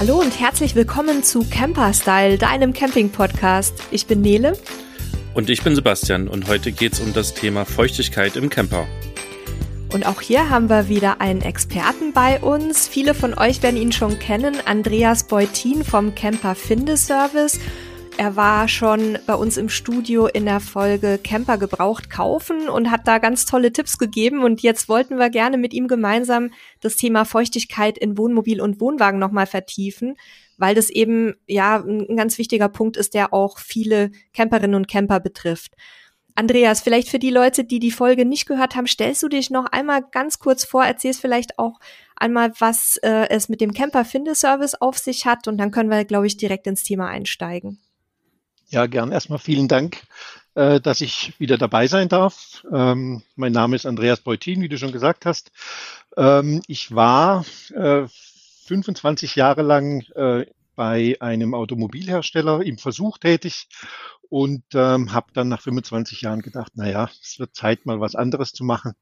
Hallo und herzlich willkommen zu Camper Style, deinem Camping-Podcast. Ich bin Nele. Und ich bin Sebastian und heute geht es um das Thema Feuchtigkeit im Camper. Und auch hier haben wir wieder einen Experten bei uns. Viele von euch werden ihn schon kennen, Andreas Beutin vom Camper Findeservice. Er war schon bei uns im Studio in der Folge Camper gebraucht kaufen und hat da ganz tolle Tipps gegeben. Und jetzt wollten wir gerne mit ihm gemeinsam das Thema Feuchtigkeit in Wohnmobil und Wohnwagen nochmal vertiefen, weil das eben ja ein ganz wichtiger Punkt ist, der auch viele Camperinnen und Camper betrifft. Andreas, vielleicht für die Leute, die die Folge nicht gehört haben, stellst du dich noch einmal ganz kurz vor, erzählst vielleicht auch einmal, was äh, es mit dem Camper-Findeservice auf sich hat und dann können wir, glaube ich, direkt ins Thema einsteigen. Ja, gern. Erstmal vielen Dank, äh, dass ich wieder dabei sein darf. Ähm, mein Name ist Andreas Beutin, wie du schon gesagt hast. Ähm, ich war äh, 25 Jahre lang äh, bei einem Automobilhersteller im Versuch tätig und ähm, habe dann nach 25 Jahren gedacht, naja, es wird Zeit, mal was anderes zu machen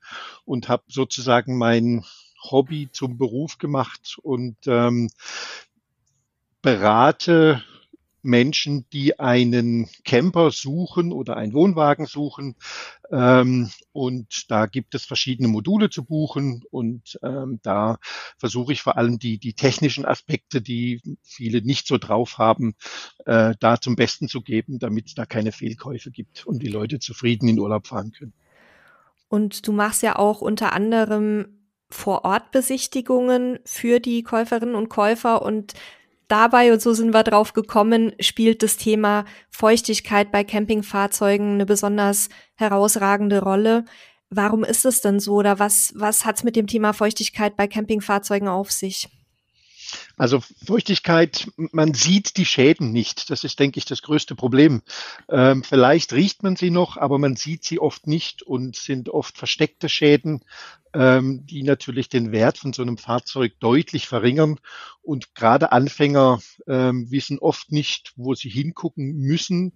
und habe sozusagen mein Hobby zum Beruf gemacht und ähm, berate Menschen, die einen Camper suchen oder einen Wohnwagen suchen. Ähm, und da gibt es verschiedene Module zu buchen. Und ähm, da versuche ich vor allem die, die technischen Aspekte, die viele nicht so drauf haben, äh, da zum Besten zu geben, damit es da keine Fehlkäufe gibt und die Leute zufrieden in Urlaub fahren können. Und du machst ja auch unter anderem Vor-Ort-Besichtigungen für die Käuferinnen und Käufer und Dabei, und so sind wir drauf gekommen, spielt das Thema Feuchtigkeit bei Campingfahrzeugen eine besonders herausragende Rolle. Warum ist es denn so oder was, was hat es mit dem Thema Feuchtigkeit bei Campingfahrzeugen auf sich? Also Feuchtigkeit, man sieht die Schäden nicht. Das ist, denke ich, das größte Problem. Ähm, vielleicht riecht man sie noch, aber man sieht sie oft nicht und sind oft versteckte Schäden, ähm, die natürlich den Wert von so einem Fahrzeug deutlich verringern. Und gerade Anfänger ähm, wissen oft nicht, wo sie hingucken müssen,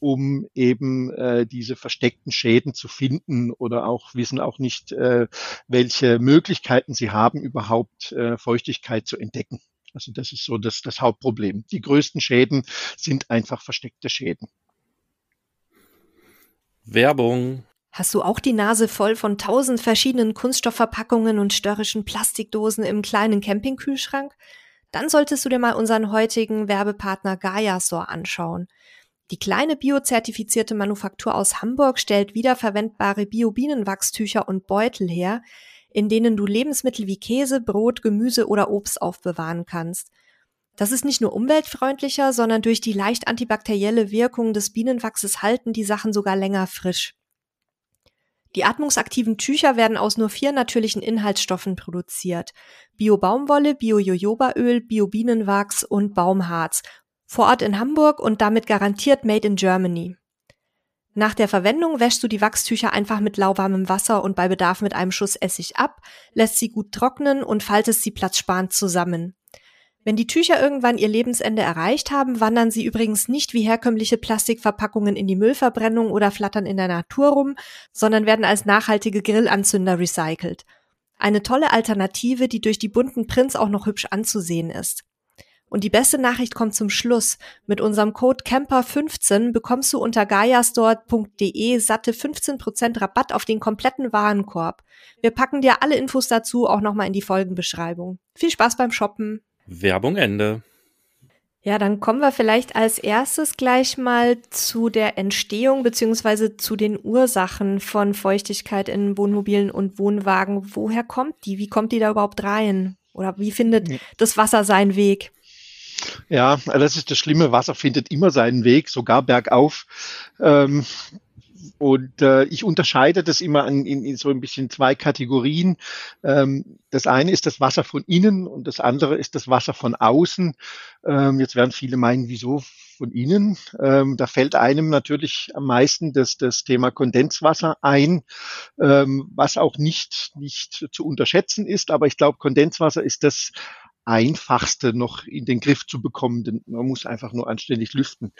um eben äh, diese versteckten Schäden zu finden oder auch wissen auch nicht, äh, welche Möglichkeiten sie haben, überhaupt äh, Feuchtigkeit zu entdecken. Also das ist so das, das Hauptproblem. Die größten Schäden sind einfach versteckte Schäden. Werbung. Hast du auch die Nase voll von tausend verschiedenen Kunststoffverpackungen und störrischen Plastikdosen im kleinen Campingkühlschrank? Dann solltest du dir mal unseren heutigen Werbepartner Gaiasor anschauen. Die kleine biozertifizierte Manufaktur aus Hamburg stellt wiederverwendbare Bio-Bienenwachstücher und Beutel her, in denen du Lebensmittel wie Käse, Brot, Gemüse oder Obst aufbewahren kannst. Das ist nicht nur umweltfreundlicher, sondern durch die leicht antibakterielle Wirkung des Bienenwachses halten die Sachen sogar länger frisch. Die atmungsaktiven Tücher werden aus nur vier natürlichen Inhaltsstoffen produziert. Bio-Baumwolle, Bio-Jojobaöl, Bio-Bienenwachs und Baumharz vor Ort in Hamburg und damit garantiert Made in Germany. Nach der Verwendung wäschst du die Wachstücher einfach mit lauwarmem Wasser und bei Bedarf mit einem Schuss Essig ab, lässt sie gut trocknen und faltest sie platzsparend zusammen. Wenn die Tücher irgendwann ihr Lebensende erreicht haben, wandern sie übrigens nicht wie herkömmliche Plastikverpackungen in die Müllverbrennung oder flattern in der Natur rum, sondern werden als nachhaltige Grillanzünder recycelt. Eine tolle Alternative, die durch die bunten Prints auch noch hübsch anzusehen ist. Und die beste Nachricht kommt zum Schluss. Mit unserem Code CAMPER15 bekommst du unter gaiastore.de satte 15% Rabatt auf den kompletten Warenkorb. Wir packen dir alle Infos dazu auch nochmal in die Folgenbeschreibung. Viel Spaß beim Shoppen. Werbung Ende. Ja, dann kommen wir vielleicht als erstes gleich mal zu der Entstehung beziehungsweise zu den Ursachen von Feuchtigkeit in Wohnmobilen und Wohnwagen. Woher kommt die? Wie kommt die da überhaupt rein? Oder wie findet das Wasser seinen Weg? Ja, das ist das Schlimme. Wasser findet immer seinen Weg, sogar bergauf. Ähm, und äh, ich unterscheide das immer in, in, in so ein bisschen zwei Kategorien. Ähm, das eine ist das Wasser von innen und das andere ist das Wasser von außen. Ähm, jetzt werden viele meinen, wieso von innen? Ähm, da fällt einem natürlich am meisten das, das Thema Kondenswasser ein, ähm, was auch nicht, nicht zu unterschätzen ist. Aber ich glaube, Kondenswasser ist das einfachste noch in den Griff zu bekommen, denn man muss einfach nur anständig lüften.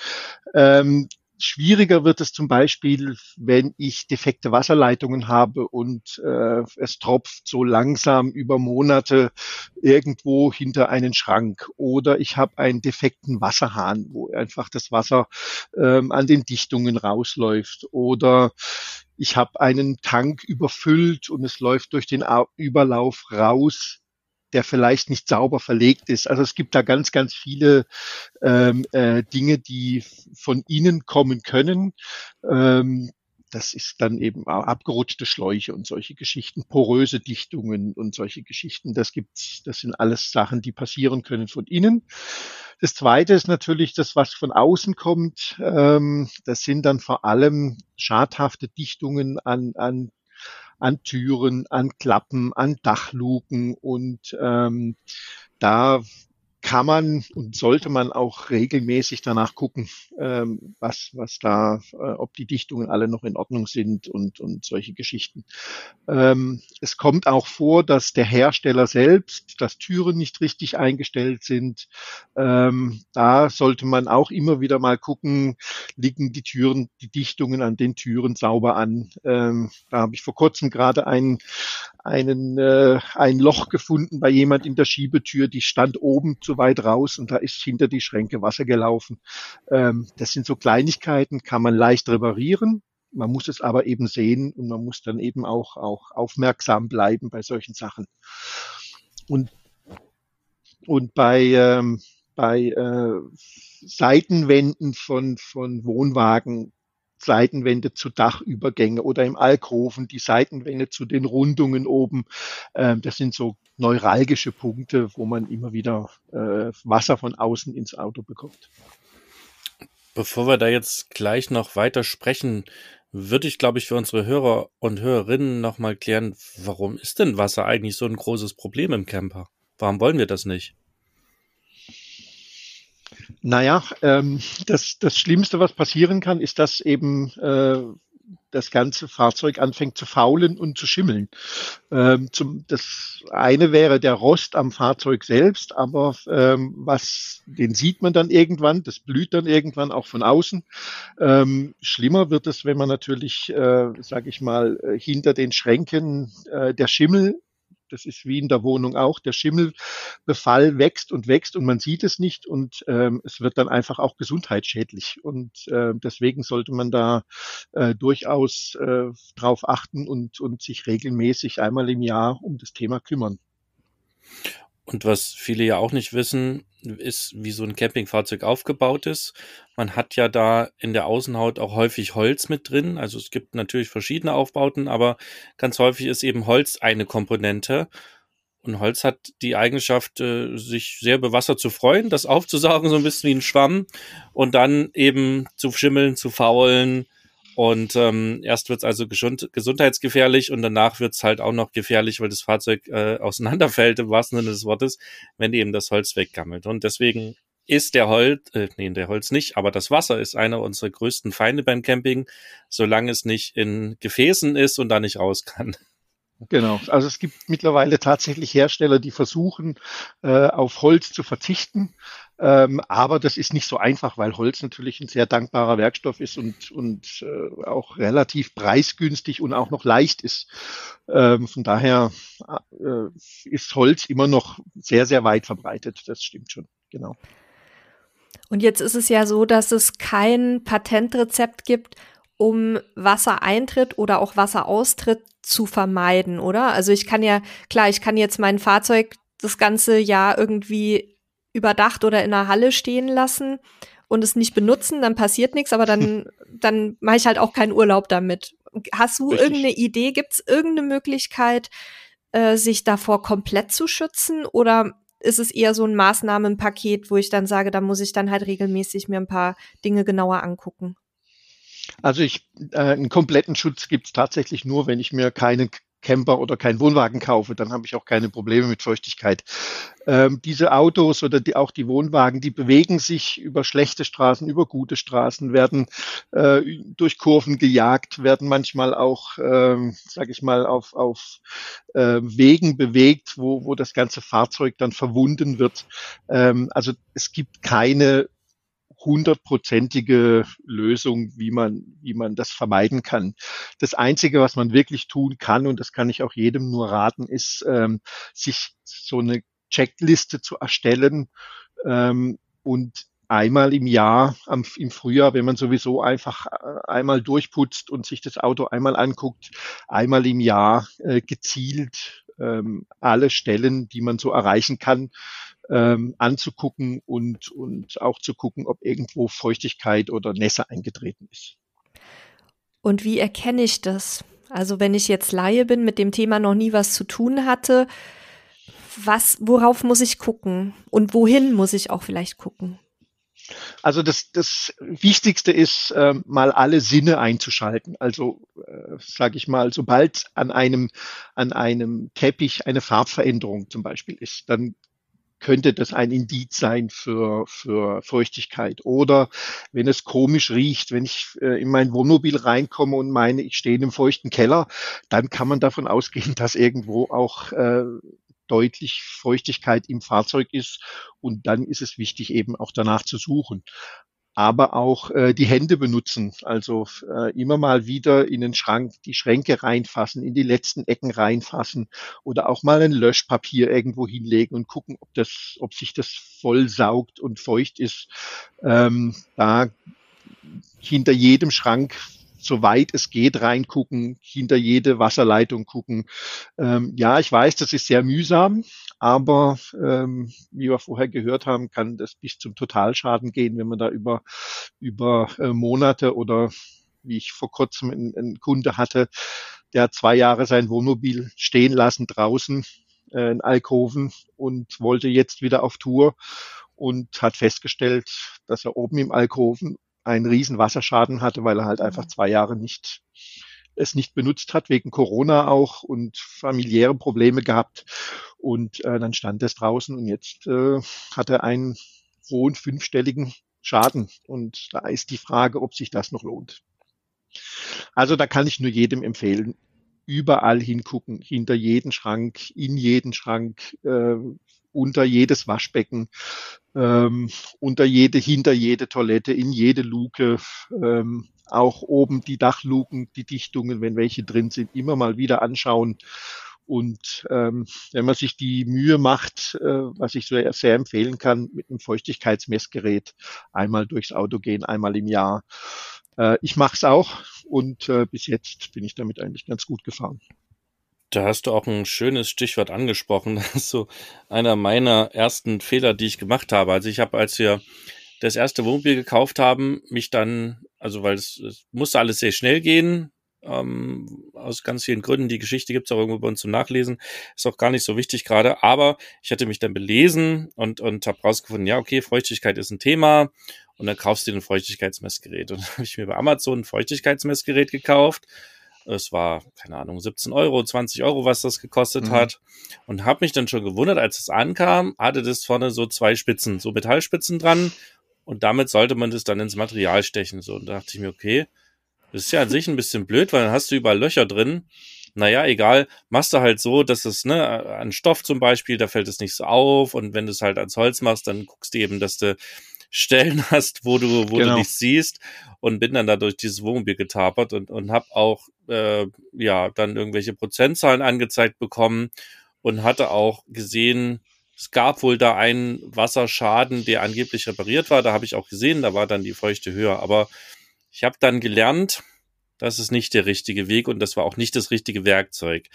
Ähm, schwieriger wird es zum Beispiel, wenn ich defekte Wasserleitungen habe und äh, es tropft so langsam über Monate irgendwo hinter einen Schrank. Oder ich habe einen defekten Wasserhahn, wo einfach das Wasser ähm, an den Dichtungen rausläuft. Oder ich habe einen Tank überfüllt und es läuft durch den Überlauf raus der vielleicht nicht sauber verlegt ist. Also es gibt da ganz, ganz viele ähm, äh, Dinge, die von innen kommen können. Ähm, das ist dann eben abgerutschte Schläuche und solche Geschichten, poröse Dichtungen und solche Geschichten. Das gibt's, das sind alles Sachen, die passieren können von innen. Das zweite ist natürlich das, was von außen kommt. Ähm, das sind dann vor allem schadhafte Dichtungen an, an an Türen, an Klappen, an Dachluken und ähm, da kann man und sollte man auch regelmäßig danach gucken, ähm, was, was da, äh, ob die Dichtungen alle noch in Ordnung sind und, und solche Geschichten. Ähm, es kommt auch vor, dass der Hersteller selbst, dass Türen nicht richtig eingestellt sind. Ähm, da sollte man auch immer wieder mal gucken, liegen die Türen, die Dichtungen an den Türen sauber an. Ähm, da habe ich vor kurzem gerade einen, einen, äh, ein Loch gefunden bei jemand in der Schiebetür, die stand oben zu weit raus und da ist hinter die Schränke Wasser gelaufen. Ähm, das sind so Kleinigkeiten, kann man leicht reparieren. Man muss es aber eben sehen und man muss dann eben auch, auch aufmerksam bleiben bei solchen Sachen. Und, und bei, ähm, bei äh, Seitenwänden von, von Wohnwagen Seitenwände zu Dachübergänge oder im Alkoven die Seitenwände zu den Rundungen oben. Ähm, das sind so neuralgische Punkte, wo man immer wieder äh, Wasser von außen ins Auto bekommt. Bevor wir da jetzt gleich noch weiter sprechen, würde ich, glaube ich, für unsere Hörer und Hörerinnen nochmal klären, warum ist denn Wasser eigentlich so ein großes Problem im Camper? Warum wollen wir das nicht? Naja, ähm, das, das Schlimmste, was passieren kann, ist, dass eben äh, das ganze Fahrzeug anfängt zu faulen und zu schimmeln. Ähm, zum, das eine wäre der Rost am Fahrzeug selbst, aber ähm, was, den sieht man dann irgendwann, das blüht dann irgendwann auch von außen. Ähm, schlimmer wird es, wenn man natürlich, äh, sage ich mal, äh, hinter den Schränken äh, der Schimmel das ist wie in der Wohnung auch. Der Schimmelbefall wächst und wächst und man sieht es nicht und ähm, es wird dann einfach auch gesundheitsschädlich. Und äh, deswegen sollte man da äh, durchaus äh, drauf achten und, und sich regelmäßig einmal im Jahr um das Thema kümmern. Und was viele ja auch nicht wissen, ist, wie so ein Campingfahrzeug aufgebaut ist. Man hat ja da in der Außenhaut auch häufig Holz mit drin. Also es gibt natürlich verschiedene Aufbauten, aber ganz häufig ist eben Holz eine Komponente. Und Holz hat die Eigenschaft, äh, sich sehr über Wasser zu freuen, das aufzusaugen, so ein bisschen wie ein Schwamm und dann eben zu schimmeln, zu faulen, und ähm, erst wird's also gesund, gesundheitsgefährlich und danach wird's halt auch noch gefährlich, weil das Fahrzeug äh, auseinanderfällt, im wahrsten Sinne des Wortes, wenn eben das Holz weggammelt. Und deswegen ist der Holz, äh, nee, der Holz nicht, aber das Wasser ist einer unserer größten Feinde beim Camping, solange es nicht in Gefäßen ist und da nicht raus kann. Genau, also es gibt mittlerweile tatsächlich Hersteller, die versuchen, äh, auf Holz zu verzichten. Ähm, aber das ist nicht so einfach, weil Holz natürlich ein sehr dankbarer Werkstoff ist und, und äh, auch relativ preisgünstig und auch noch leicht ist. Ähm, von daher äh, ist Holz immer noch sehr, sehr weit verbreitet. Das stimmt schon, genau. Und jetzt ist es ja so, dass es kein Patentrezept gibt, um Wassereintritt oder auch Wasseraustritt zu vermeiden, oder? Also ich kann ja, klar, ich kann jetzt mein Fahrzeug das ganze Jahr irgendwie überdacht oder in der Halle stehen lassen und es nicht benutzen, dann passiert nichts, aber dann, dann mache ich halt auch keinen Urlaub damit. Hast du Richtig. irgendeine Idee? Gibt es irgendeine Möglichkeit, äh, sich davor komplett zu schützen? Oder ist es eher so ein Maßnahmenpaket, wo ich dann sage, da muss ich dann halt regelmäßig mir ein paar Dinge genauer angucken? Also ich, äh, einen kompletten Schutz gibt es tatsächlich nur, wenn ich mir keinen Camper oder keinen Wohnwagen kaufe, dann habe ich auch keine Probleme mit Feuchtigkeit. Ähm, diese Autos oder die, auch die Wohnwagen, die bewegen sich über schlechte Straßen, über gute Straßen, werden äh, durch Kurven gejagt, werden manchmal auch, ähm, sage ich mal, auf, auf äh, Wegen bewegt, wo, wo das ganze Fahrzeug dann verwunden wird. Ähm, also es gibt keine hundertprozentige Lösung, wie man, wie man das vermeiden kann. Das Einzige, was man wirklich tun kann, und das kann ich auch jedem nur raten, ist, ähm, sich so eine Checkliste zu erstellen ähm, und einmal im Jahr am, im Frühjahr, wenn man sowieso einfach äh, einmal durchputzt und sich das Auto einmal anguckt, einmal im Jahr äh, gezielt ähm, alle Stellen, die man so erreichen kann, ähm, anzugucken und, und auch zu gucken, ob irgendwo Feuchtigkeit oder Nässe eingetreten ist. Und wie erkenne ich das? Also wenn ich jetzt Laie bin, mit dem Thema noch nie was zu tun hatte, was, worauf muss ich gucken? Und wohin muss ich auch vielleicht gucken? Also das, das Wichtigste ist, äh, mal alle Sinne einzuschalten. Also äh, sage ich mal, sobald an einem, an einem Teppich eine Farbveränderung zum Beispiel ist, dann könnte das ein Indiz sein für, für Feuchtigkeit. Oder wenn es komisch riecht, wenn ich äh, in mein Wohnmobil reinkomme und meine, ich stehe in einem feuchten Keller, dann kann man davon ausgehen, dass irgendwo auch äh, deutlich Feuchtigkeit im Fahrzeug ist. Und dann ist es wichtig, eben auch danach zu suchen. Aber auch äh, die Hände benutzen, also äh, immer mal wieder in den Schrank, die Schränke reinfassen, in die letzten Ecken reinfassen oder auch mal ein Löschpapier irgendwo hinlegen und gucken, ob das, ob sich das voll saugt und feucht ist. Ähm, da hinter jedem Schrank soweit es geht, reingucken, hinter jede Wasserleitung gucken. Ähm, ja, ich weiß, das ist sehr mühsam, aber ähm, wie wir vorher gehört haben, kann das bis zum Totalschaden gehen, wenn man da über, über äh, Monate oder wie ich vor kurzem einen, einen Kunde hatte, der hat zwei Jahre sein Wohnmobil stehen lassen draußen äh, in Alkoven und wollte jetzt wieder auf Tour und hat festgestellt, dass er oben im Alkoven einen riesen Wasserschaden hatte, weil er halt einfach mhm. zwei Jahre nicht es nicht benutzt hat, wegen Corona auch und familiäre Probleme gehabt. Und äh, dann stand es draußen und jetzt äh, hat er einen hohen fünfstelligen Schaden. Und da ist die Frage, ob sich das noch lohnt. Also da kann ich nur jedem empfehlen, überall hingucken, hinter jeden Schrank, in jeden Schrank, äh, unter jedes Waschbecken, ähm, unter jede, hinter jede Toilette, in jede Luke, ähm, auch oben die Dachluken, die Dichtungen, wenn welche drin sind, immer mal wieder anschauen. Und ähm, wenn man sich die Mühe macht, äh, was ich sehr, sehr empfehlen kann, mit einem Feuchtigkeitsmessgerät einmal durchs Auto gehen, einmal im Jahr. Äh, ich mache es auch und äh, bis jetzt bin ich damit eigentlich ganz gut gefahren. Da hast du auch ein schönes Stichwort angesprochen. Das ist so einer meiner ersten Fehler, die ich gemacht habe. Also ich habe, als wir das erste Wohnmobil gekauft haben, mich dann, also weil es, es musste alles sehr schnell gehen, ähm, aus ganz vielen Gründen. Die Geschichte gibt's auch irgendwo bei uns zum Nachlesen. Ist auch gar nicht so wichtig gerade. Aber ich hatte mich dann belesen und, und habe rausgefunden, ja, okay, Feuchtigkeit ist ein Thema. Und dann kaufst du dir ein Feuchtigkeitsmessgerät. Und dann habe ich mir bei Amazon ein Feuchtigkeitsmessgerät gekauft es war, keine Ahnung, 17 Euro, 20 Euro, was das gekostet mhm. hat. Und habe mich dann schon gewundert, als es ankam, hatte das vorne so zwei Spitzen, so Metallspitzen dran. Und damit sollte man das dann ins Material stechen. So, und da dachte ich mir, okay, das ist ja an sich ein bisschen blöd, weil dann hast du überall Löcher drin. Naja, egal, machst du halt so, dass es, ne, an Stoff zum Beispiel, da fällt es nicht so auf. Und wenn du es halt ans Holz machst, dann guckst du eben, dass du Stellen hast, wo du, wo genau. du nichts siehst und bin dann da durch dieses Wohnmobil getapert und, und habe auch äh, ja dann irgendwelche Prozentzahlen angezeigt bekommen und hatte auch gesehen, es gab wohl da einen Wasserschaden, der angeblich repariert war. Da habe ich auch gesehen, da war dann die Feuchte höher. Aber ich habe dann gelernt, das ist nicht der richtige Weg und das war auch nicht das richtige Werkzeug.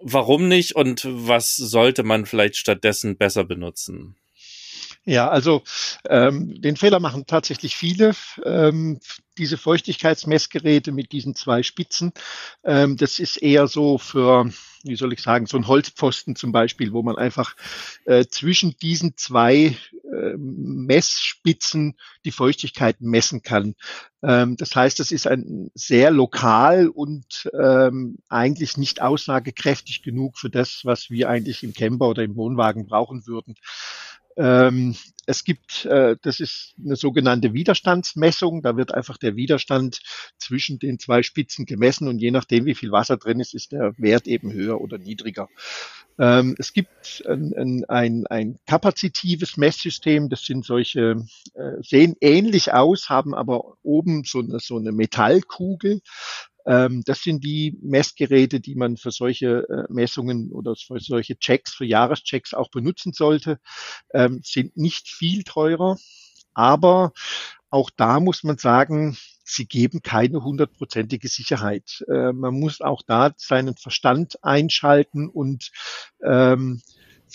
Warum nicht und was sollte man vielleicht stattdessen besser benutzen? Ja, also ähm, den Fehler machen tatsächlich viele. Ähm, diese Feuchtigkeitsmessgeräte mit diesen zwei Spitzen, ähm, das ist eher so für, wie soll ich sagen, so ein Holzpfosten zum Beispiel, wo man einfach äh, zwischen diesen zwei äh, Messspitzen die Feuchtigkeit messen kann. Ähm, das heißt, das ist ein sehr lokal und ähm, eigentlich nicht aussagekräftig genug für das, was wir eigentlich im Camper oder im Wohnwagen brauchen würden. Ähm, es gibt, äh, das ist eine sogenannte Widerstandsmessung. Da wird einfach der Widerstand zwischen den zwei Spitzen gemessen und je nachdem, wie viel Wasser drin ist, ist der Wert eben höher oder niedriger. Ähm, es gibt ein, ein, ein kapazitives Messsystem. Das sind solche, äh, sehen ähnlich aus, haben aber oben so eine, so eine Metallkugel. Ähm, das sind die Messgeräte, die man für solche äh, Messungen oder für solche Checks, für Jahreschecks auch benutzen sollte. Ähm, sind nicht viel teurer, aber auch da muss man sagen, sie geben keine hundertprozentige Sicherheit. Äh, man muss auch da seinen Verstand einschalten und ähm,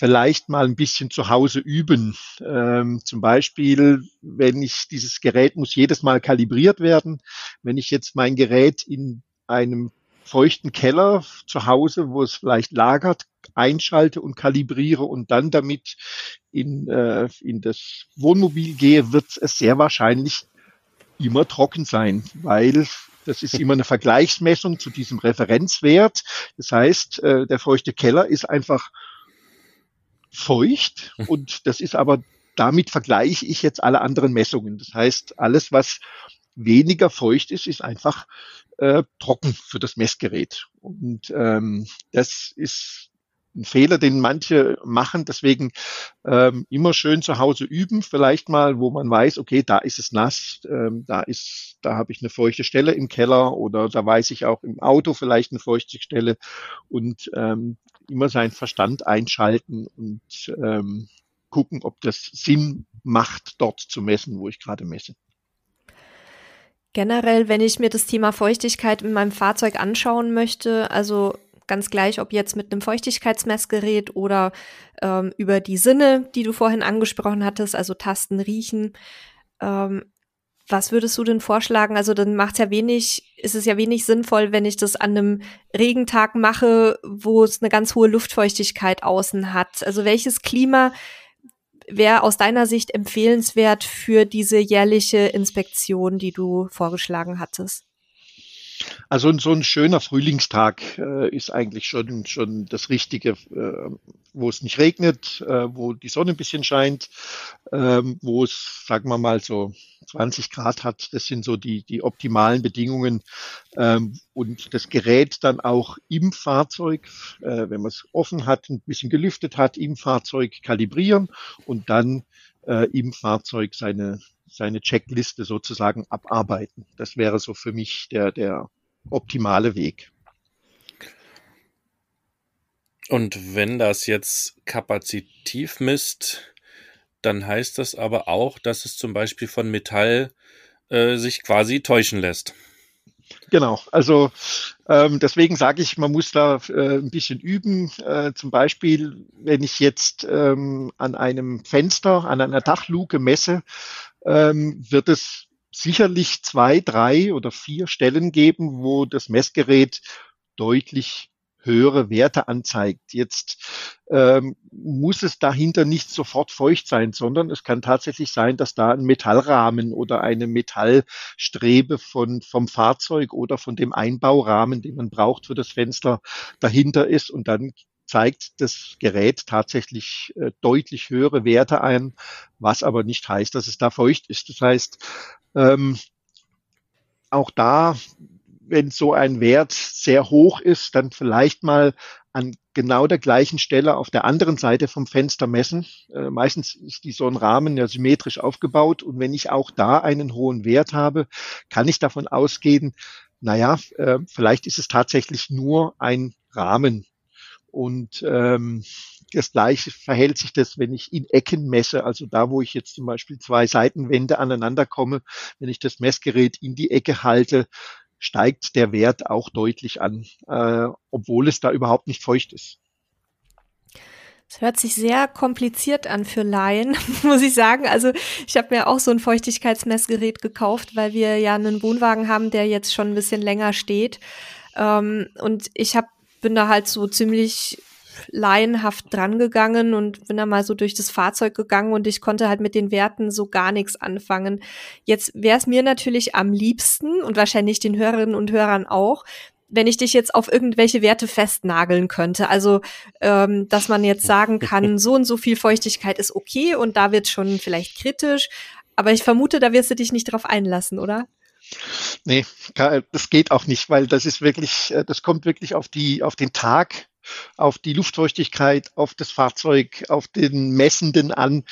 vielleicht mal ein bisschen zu Hause üben. Ähm, zum Beispiel, wenn ich dieses Gerät muss jedes Mal kalibriert werden. Wenn ich jetzt mein Gerät in einem feuchten Keller zu Hause, wo es vielleicht lagert, einschalte und kalibriere und dann damit in, äh, in das Wohnmobil gehe, wird es sehr wahrscheinlich immer trocken sein, weil das ist immer eine Vergleichsmessung zu diesem Referenzwert. Das heißt, äh, der feuchte Keller ist einfach feucht hm. und das ist aber damit vergleiche ich jetzt alle anderen Messungen. Das heißt, alles, was weniger feucht ist, ist einfach äh, trocken für das Messgerät. Und ähm, das ist ein Fehler, den manche machen. Deswegen ähm, immer schön zu Hause üben, vielleicht mal, wo man weiß, okay, da ist es nass, ähm, da ist, da habe ich eine feuchte Stelle im Keller oder da weiß ich auch im Auto vielleicht eine feuchte Stelle und ähm, immer seinen Verstand einschalten und ähm, gucken, ob das Sinn macht, dort zu messen, wo ich gerade messe. Generell, wenn ich mir das Thema Feuchtigkeit in meinem Fahrzeug anschauen möchte, also ganz gleich, ob jetzt mit einem Feuchtigkeitsmessgerät oder ähm, über die Sinne, die du vorhin angesprochen hattest, also Tasten, Riechen, ähm, was würdest du denn vorschlagen? Also dann macht ja wenig, ist es ja wenig sinnvoll, wenn ich das an einem Regentag mache, wo es eine ganz hohe Luftfeuchtigkeit außen hat. Also welches Klima wäre aus deiner Sicht empfehlenswert für diese jährliche Inspektion, die du vorgeschlagen hattest? Also so ein schöner Frühlingstag äh, ist eigentlich schon, schon das Richtige, äh, wo es nicht regnet, äh, wo die Sonne ein bisschen scheint, ähm, wo es, sagen wir mal, so 20 Grad hat. Das sind so die, die optimalen Bedingungen. Ähm, und das Gerät dann auch im Fahrzeug, äh, wenn man es offen hat, ein bisschen gelüftet hat, im Fahrzeug kalibrieren und dann äh, im Fahrzeug seine, seine Checkliste sozusagen abarbeiten. Das wäre so für mich der, der optimale Weg. Und wenn das jetzt kapazitiv misst, dann heißt das aber auch, dass es zum Beispiel von Metall äh, sich quasi täuschen lässt. Genau, also ähm, deswegen sage ich, man muss da äh, ein bisschen üben. Äh, zum Beispiel, wenn ich jetzt ähm, an einem Fenster, an einer Dachluke messe, ähm, wird es sicherlich zwei, drei oder vier Stellen geben, wo das Messgerät deutlich höhere Werte anzeigt. Jetzt ähm, muss es dahinter nicht sofort feucht sein, sondern es kann tatsächlich sein, dass da ein Metallrahmen oder eine Metallstrebe von, vom Fahrzeug oder von dem Einbaurahmen, den man braucht für das Fenster, dahinter ist und dann zeigt das Gerät tatsächlich äh, deutlich höhere Werte ein, was aber nicht heißt, dass es da feucht ist. Das heißt, ähm, auch da, wenn so ein Wert sehr hoch ist, dann vielleicht mal an genau der gleichen Stelle auf der anderen Seite vom Fenster messen. Äh, meistens ist die so ein Rahmen ja symmetrisch aufgebaut und wenn ich auch da einen hohen Wert habe, kann ich davon ausgehen, naja, äh, vielleicht ist es tatsächlich nur ein Rahmen. Und ähm, das gleiche verhält sich das, wenn ich in Ecken messe, also da, wo ich jetzt zum Beispiel zwei Seitenwände aneinander komme, wenn ich das Messgerät in die Ecke halte, steigt der Wert auch deutlich an, äh, obwohl es da überhaupt nicht feucht ist. Es hört sich sehr kompliziert an für Laien, muss ich sagen. Also ich habe mir auch so ein Feuchtigkeitsmessgerät gekauft, weil wir ja einen Wohnwagen haben, der jetzt schon ein bisschen länger steht. Ähm, und ich hab, bin da halt so ziemlich laienhaft drangegangen und bin da mal so durch das Fahrzeug gegangen und ich konnte halt mit den Werten so gar nichts anfangen. Jetzt wäre es mir natürlich am liebsten und wahrscheinlich den Hörerinnen und Hörern auch, wenn ich dich jetzt auf irgendwelche Werte festnageln könnte. Also, ähm, dass man jetzt sagen kann, so und so viel Feuchtigkeit ist okay und da wird schon vielleicht kritisch. Aber ich vermute, da wirst du dich nicht drauf einlassen, oder? Nee, das geht auch nicht, weil das ist wirklich, äh, das kommt wirklich auf die, auf den Tag, auf die Luftfeuchtigkeit, auf das Fahrzeug, auf den Messenden an.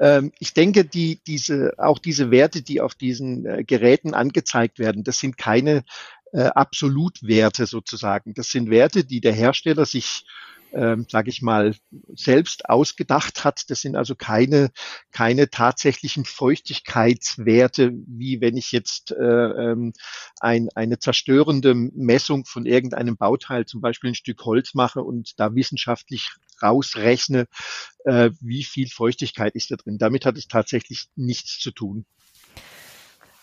Ähm, ich denke, die, diese, auch diese Werte, die auf diesen äh, Geräten angezeigt werden, das sind keine äh, Absolutwerte sozusagen. Das sind Werte, die der Hersteller sich ähm, sage ich mal, selbst ausgedacht hat. Das sind also keine, keine tatsächlichen Feuchtigkeitswerte, wie wenn ich jetzt äh, ähm, ein, eine zerstörende Messung von irgendeinem Bauteil, zum Beispiel ein Stück Holz mache und da wissenschaftlich rausrechne, äh, wie viel Feuchtigkeit ist da drin. Damit hat es tatsächlich nichts zu tun.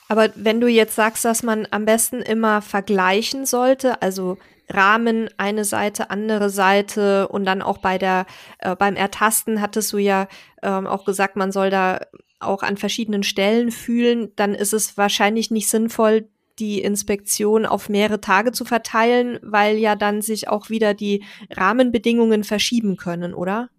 Aber wenn du jetzt sagst, dass man am besten immer vergleichen sollte, also Rahmen eine Seite, andere Seite und dann auch bei der äh, beim Ertasten hattest du ja ähm, auch gesagt, man soll da auch an verschiedenen Stellen fühlen, dann ist es wahrscheinlich nicht sinnvoll, die Inspektion auf mehrere Tage zu verteilen, weil ja dann sich auch wieder die Rahmenbedingungen verschieben können, oder?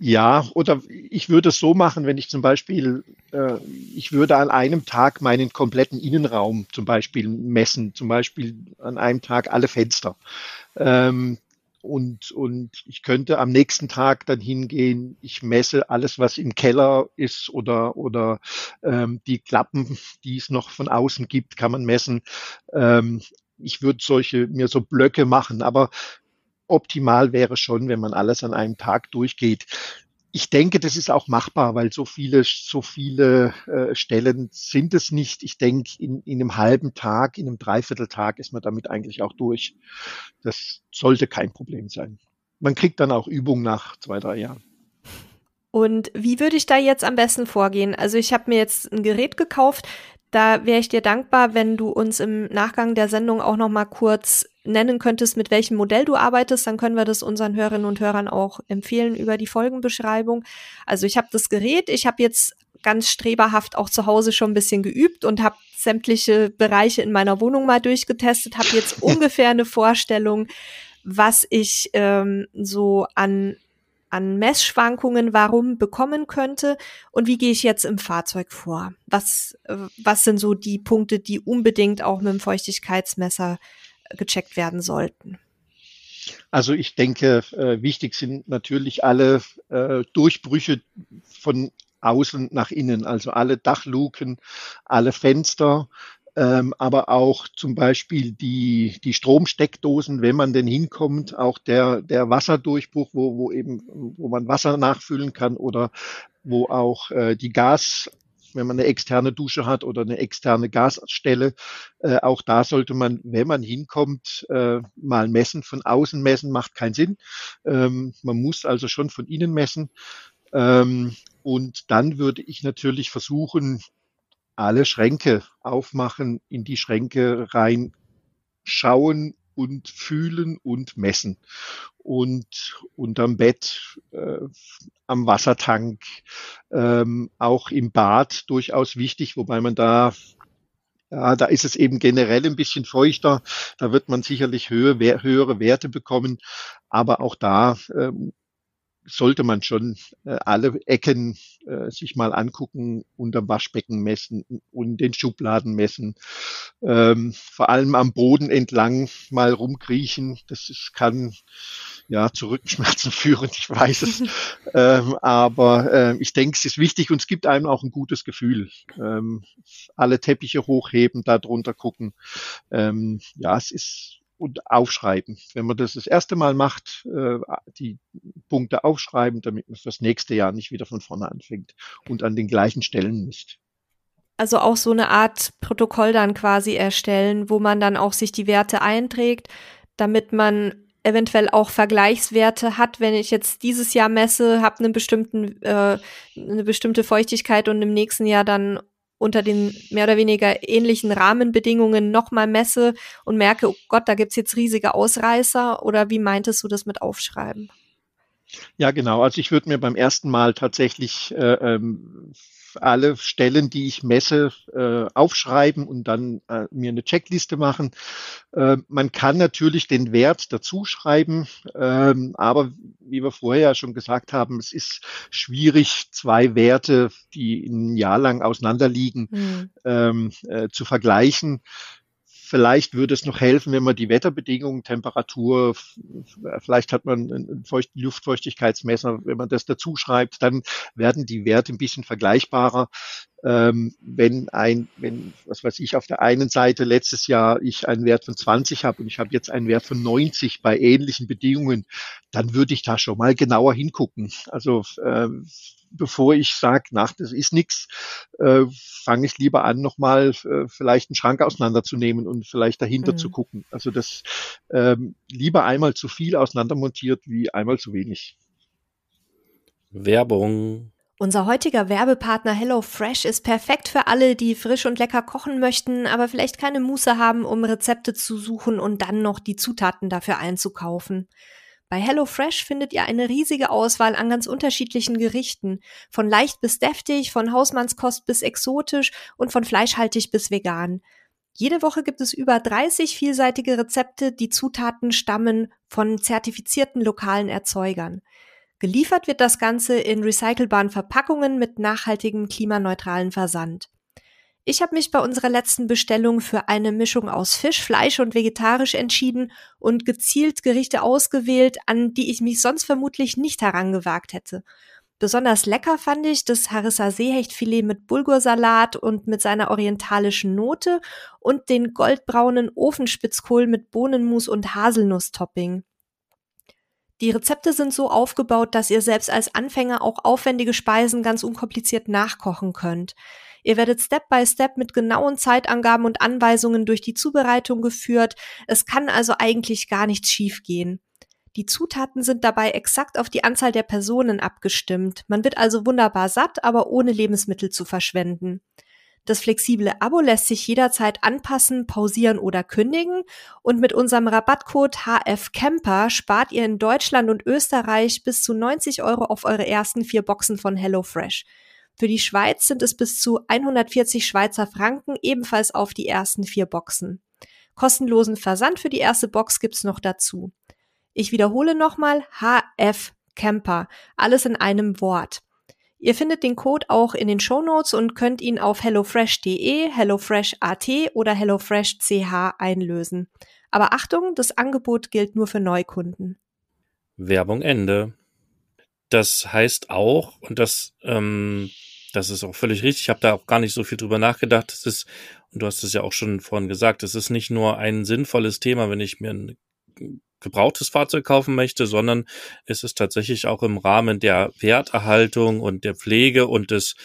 Ja, oder ich würde es so machen, wenn ich zum Beispiel, äh, ich würde an einem Tag meinen kompletten Innenraum zum Beispiel messen, zum Beispiel an einem Tag alle Fenster. Ähm, und, und ich könnte am nächsten Tag dann hingehen, ich messe alles, was im Keller ist oder, oder ähm, die Klappen, die es noch von außen gibt, kann man messen. Ähm, ich würde solche mir so Blöcke machen, aber optimal wäre schon, wenn man alles an einem Tag durchgeht. Ich denke, das ist auch machbar, weil so viele, so viele äh, Stellen sind es nicht. Ich denke, in, in einem halben Tag, in einem Dreivierteltag ist man damit eigentlich auch durch. Das sollte kein Problem sein. Man kriegt dann auch Übung nach zwei, drei Jahren. Und wie würde ich da jetzt am besten vorgehen? Also ich habe mir jetzt ein Gerät gekauft, da wäre ich dir dankbar, wenn du uns im Nachgang der Sendung auch noch mal kurz nennen könntest, mit welchem Modell du arbeitest, dann können wir das unseren Hörerinnen und Hörern auch empfehlen über die Folgenbeschreibung. Also ich habe das Gerät, ich habe jetzt ganz streberhaft auch zu Hause schon ein bisschen geübt und habe sämtliche Bereiche in meiner Wohnung mal durchgetestet, habe jetzt ungefähr eine Vorstellung, was ich ähm, so an an Messschwankungen warum bekommen könnte und wie gehe ich jetzt im Fahrzeug vor? Was, äh, was sind so die Punkte, die unbedingt auch mit dem Feuchtigkeitsmesser gecheckt werden sollten? Also ich denke, äh, wichtig sind natürlich alle äh, Durchbrüche von außen nach innen, also alle Dachluken, alle Fenster, ähm, aber auch zum Beispiel die, die Stromsteckdosen, wenn man denn hinkommt, auch der, der Wasserdurchbruch, wo, wo eben, wo man Wasser nachfüllen kann oder wo auch äh, die Gas, wenn man eine externe Dusche hat oder eine externe Gasstelle, äh, auch da sollte man, wenn man hinkommt, äh, mal messen. Von außen messen macht keinen Sinn. Ähm, man muss also schon von innen messen. Ähm, und dann würde ich natürlich versuchen, alle Schränke aufmachen, in die Schränke rein schauen und fühlen und messen. Und unterm Bett, äh, am Wassertank, ähm, auch im Bad durchaus wichtig, wobei man da ja, da ist es eben generell ein bisschen feuchter. Da wird man sicherlich höhe, höhere Werte bekommen. Aber auch da ähm, sollte man schon äh, alle Ecken äh, sich mal angucken, unterm Waschbecken messen und den Schubladen messen. Ähm, vor allem am Boden entlang mal rumkriechen. Das ist, kann ja zu Rückenschmerzen führen, ich weiß es. ähm, aber äh, ich denke, es ist wichtig und es gibt einem auch ein gutes Gefühl. Ähm, alle Teppiche hochheben, da drunter gucken. Ähm, ja, es ist und aufschreiben. Wenn man das das erste Mal macht, äh, die Punkte aufschreiben, damit man fürs nächste Jahr nicht wieder von vorne anfängt und an den gleichen Stellen misst. Also auch so eine Art Protokoll dann quasi erstellen, wo man dann auch sich die Werte einträgt, damit man eventuell auch Vergleichswerte hat, wenn ich jetzt dieses Jahr messe, habe einen bestimmten äh, eine bestimmte Feuchtigkeit und im nächsten Jahr dann unter den mehr oder weniger ähnlichen Rahmenbedingungen nochmal messe und merke, oh Gott, da gibt's jetzt riesige Ausreißer? Oder wie meintest du das mit Aufschreiben? Ja, genau. Also ich würde mir beim ersten Mal tatsächlich äh, ähm, alle Stellen, die ich messe, äh, aufschreiben und dann äh, mir eine Checkliste machen. Äh, man kann natürlich den Wert dazu schreiben, ähm, aber wie wir vorher ja schon gesagt haben, es ist schwierig, zwei Werte, die ein Jahr lang auseinanderliegen, mhm. ähm, äh, zu vergleichen. Vielleicht würde es noch helfen, wenn man die Wetterbedingungen, Temperatur, vielleicht hat man ein Luftfeuchtigkeitsmesser, wenn man das dazu schreibt, dann werden die Werte ein bisschen vergleichbarer ähm, wenn ein, wenn, was weiß ich, auf der einen Seite letztes Jahr ich einen Wert von 20 habe und ich habe jetzt einen Wert von 90 bei ähnlichen Bedingungen, dann würde ich da schon mal genauer hingucken. Also äh, bevor ich sage, nach, das ist nichts, äh, fange ich lieber an, nochmal äh, vielleicht einen Schrank auseinanderzunehmen und vielleicht dahinter mhm. zu gucken. Also das ähm, lieber einmal zu viel auseinandermontiert wie einmal zu wenig. Werbung unser heutiger Werbepartner HelloFresh ist perfekt für alle, die frisch und lecker kochen möchten, aber vielleicht keine Muße haben, um Rezepte zu suchen und dann noch die Zutaten dafür einzukaufen. Bei HelloFresh findet ihr eine riesige Auswahl an ganz unterschiedlichen Gerichten, von leicht bis deftig, von Hausmannskost bis exotisch und von fleischhaltig bis vegan. Jede Woche gibt es über 30 vielseitige Rezepte, die Zutaten stammen von zertifizierten lokalen Erzeugern. Geliefert wird das Ganze in recycelbaren Verpackungen mit nachhaltigem klimaneutralen Versand. Ich habe mich bei unserer letzten Bestellung für eine Mischung aus Fisch, Fleisch und vegetarisch entschieden und gezielt Gerichte ausgewählt, an die ich mich sonst vermutlich nicht herangewagt hätte. Besonders lecker fand ich das Harissa Seehechtfilet mit Bulgursalat und mit seiner orientalischen Note und den goldbraunen Ofenspitzkohl mit Bohnenmus und Haselnusstopping. Die Rezepte sind so aufgebaut, dass ihr selbst als Anfänger auch aufwendige Speisen ganz unkompliziert nachkochen könnt. Ihr werdet Step by Step mit genauen Zeitangaben und Anweisungen durch die Zubereitung geführt. Es kann also eigentlich gar nichts schiefgehen. Die Zutaten sind dabei exakt auf die Anzahl der Personen abgestimmt. Man wird also wunderbar satt, aber ohne Lebensmittel zu verschwenden. Das flexible Abo lässt sich jederzeit anpassen, pausieren oder kündigen. Und mit unserem Rabattcode HFCamper spart ihr in Deutschland und Österreich bis zu 90 Euro auf eure ersten vier Boxen von HelloFresh. Für die Schweiz sind es bis zu 140 Schweizer Franken, ebenfalls auf die ersten vier Boxen. Kostenlosen Versand für die erste Box gibt's noch dazu. Ich wiederhole nochmal HF Camper. Alles in einem Wort. Ihr findet den Code auch in den Show Notes und könnt ihn auf hellofresh.de, hellofresh.at oder hellofresh.ch einlösen. Aber Achtung, das Angebot gilt nur für Neukunden. Werbung Ende. Das heißt auch, und das, ähm, das ist auch völlig richtig, ich habe da auch gar nicht so viel drüber nachgedacht, das ist, und du hast es ja auch schon vorhin gesagt, es ist nicht nur ein sinnvolles Thema, wenn ich mir ein gebrauchtes Fahrzeug kaufen möchte, sondern es ist tatsächlich auch im Rahmen der Werterhaltung und der Pflege und des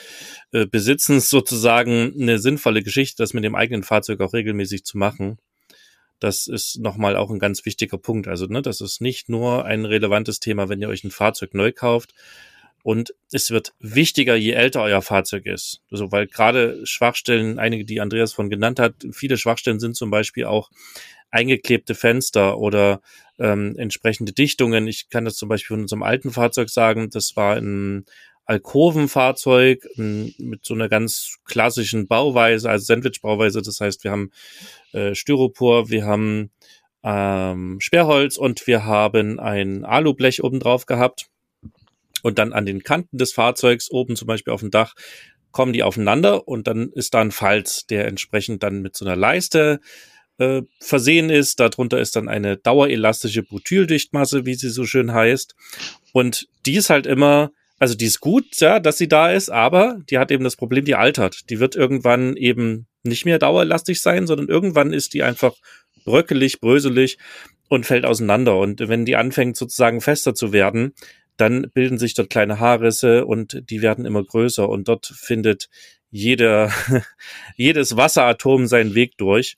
äh, Besitzens sozusagen eine sinnvolle Geschichte, das mit dem eigenen Fahrzeug auch regelmäßig zu machen. Das ist nochmal auch ein ganz wichtiger Punkt. Also, ne, das ist nicht nur ein relevantes Thema, wenn ihr euch ein Fahrzeug neu kauft. Und es wird wichtiger, je älter euer Fahrzeug ist. Also, weil gerade Schwachstellen, einige, die Andreas von genannt hat, viele Schwachstellen sind zum Beispiel auch eingeklebte Fenster oder ähm, entsprechende Dichtungen. Ich kann das zum Beispiel von unserem alten Fahrzeug sagen, das war ein Alkovenfahrzeug mit so einer ganz klassischen Bauweise, also Sandwich-Bauweise. Das heißt, wir haben äh, Styropor, wir haben ähm, Sperrholz und wir haben ein Alublech oben drauf gehabt. Und dann an den Kanten des Fahrzeugs, oben zum Beispiel auf dem Dach, kommen die aufeinander und dann ist da ein Falz, der entsprechend dann mit so einer Leiste äh, versehen ist. Darunter ist dann eine dauerelastische Butyldichtmasse, wie sie so schön heißt. Und die ist halt immer, also die ist gut, ja, dass sie da ist, aber die hat eben das Problem, die altert. Die wird irgendwann eben nicht mehr dauerelastisch sein, sondern irgendwann ist die einfach bröckelig, bröselig und fällt auseinander. Und wenn die anfängt sozusagen fester zu werden, dann bilden sich dort kleine Haarrisse und die werden immer größer und dort findet jeder, jedes Wasseratom seinen Weg durch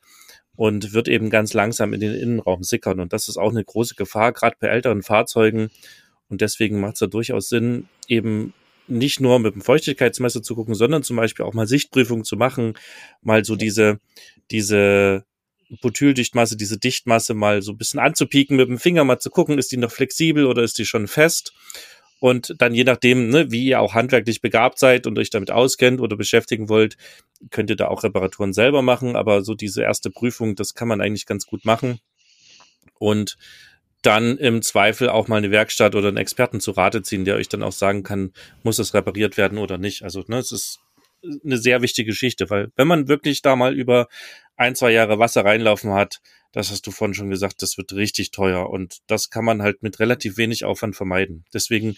und wird eben ganz langsam in den Innenraum sickern. Und das ist auch eine große Gefahr, gerade bei älteren Fahrzeugen. Und deswegen macht es da durchaus Sinn, eben nicht nur mit dem Feuchtigkeitsmesser zu gucken, sondern zum Beispiel auch mal Sichtprüfungen zu machen, mal so diese, diese Butyldichtmasse, diese Dichtmasse mal so ein bisschen anzupieken mit dem Finger, mal zu gucken, ist die noch flexibel oder ist die schon fest? Und dann je nachdem, ne, wie ihr auch handwerklich begabt seid und euch damit auskennt oder beschäftigen wollt, könnt ihr da auch Reparaturen selber machen. Aber so diese erste Prüfung, das kann man eigentlich ganz gut machen. Und dann im Zweifel auch mal eine Werkstatt oder einen Experten zu Rate ziehen, der euch dann auch sagen kann, muss es repariert werden oder nicht. Also, ne, es ist eine sehr wichtige Geschichte, weil wenn man wirklich da mal über ein, zwei Jahre Wasser reinlaufen hat, das hast du vorhin schon gesagt, das wird richtig teuer und das kann man halt mit relativ wenig Aufwand vermeiden. Deswegen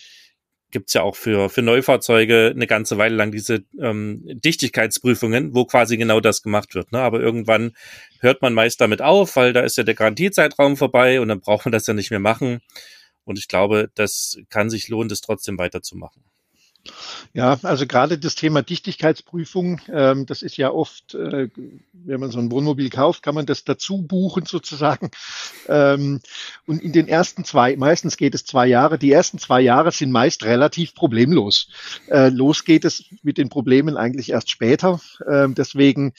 gibt's ja auch für, für Neufahrzeuge eine ganze Weile lang diese ähm, Dichtigkeitsprüfungen, wo quasi genau das gemacht wird. Ne? Aber irgendwann hört man meist damit auf, weil da ist ja der Garantiezeitraum vorbei und dann braucht man das ja nicht mehr machen. Und ich glaube, das kann sich lohnen, das trotzdem weiterzumachen. Ja, also gerade das Thema Dichtigkeitsprüfung, ähm, das ist ja oft, äh, wenn man so ein Wohnmobil kauft, kann man das dazu buchen sozusagen. Ähm, und in den ersten zwei, meistens geht es zwei Jahre, die ersten zwei Jahre sind meist relativ problemlos. Äh, los geht es mit den Problemen eigentlich erst später. Ähm, deswegen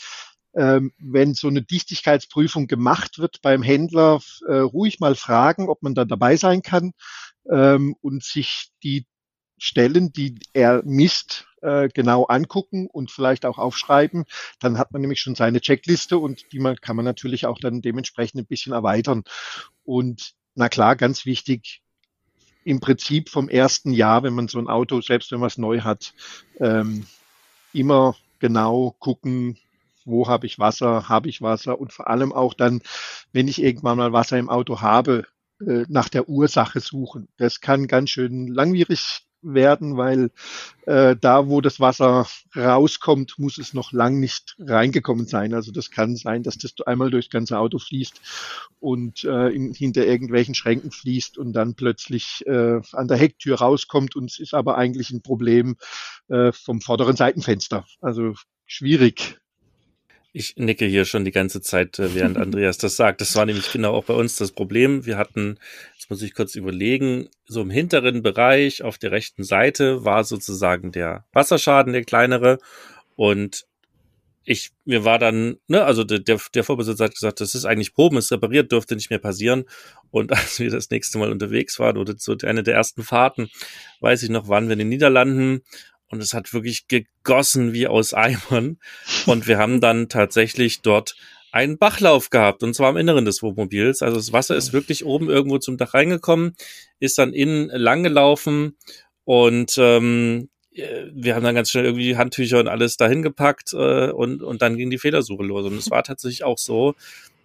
ähm, wenn so eine Dichtigkeitsprüfung gemacht wird beim Händler, äh, ruhig mal fragen, ob man da dabei sein kann ähm, und sich die Stellen, die er misst, äh, genau angucken und vielleicht auch aufschreiben. Dann hat man nämlich schon seine Checkliste und die man, kann man natürlich auch dann dementsprechend ein bisschen erweitern. Und na klar, ganz wichtig, im Prinzip vom ersten Jahr, wenn man so ein Auto, selbst wenn man es neu hat, ähm, immer genau gucken, wo habe ich Wasser, habe ich Wasser und vor allem auch dann, wenn ich irgendwann mal Wasser im Auto habe, äh, nach der Ursache suchen. Das kann ganz schön langwierig werden, weil äh, da, wo das Wasser rauskommt, muss es noch lang nicht reingekommen sein. Also das kann sein, dass das einmal durchs ganze Auto fließt und äh, in, hinter irgendwelchen Schränken fließt und dann plötzlich äh, an der Hecktür rauskommt und es ist aber eigentlich ein Problem äh, vom vorderen Seitenfenster. Also schwierig. Ich nicke hier schon die ganze Zeit, äh, während Andreas das sagt. Das war nämlich genau auch bei uns das Problem. Wir hatten, jetzt muss ich kurz überlegen, so im hinteren Bereich auf der rechten Seite war sozusagen der Wasserschaden, der kleinere. Und ich, mir war dann, ne, also der, der Vorbesitzer hat gesagt, das ist eigentlich Proben, ist repariert, dürfte nicht mehr passieren. Und als wir das nächste Mal unterwegs waren oder so eine der ersten Fahrten, weiß ich noch, waren wir in den Niederlanden und es hat wirklich gegossen wie aus Eimern. Und wir haben dann tatsächlich dort einen Bachlauf gehabt und zwar am Inneren des Wohnmobils. Also das Wasser ist wirklich oben irgendwo zum Dach reingekommen, ist dann innen lang gelaufen und ähm, wir haben dann ganz schnell irgendwie Handtücher und alles dahin gepackt äh, und, und dann ging die Fehlersuche los. Und es war tatsächlich auch so,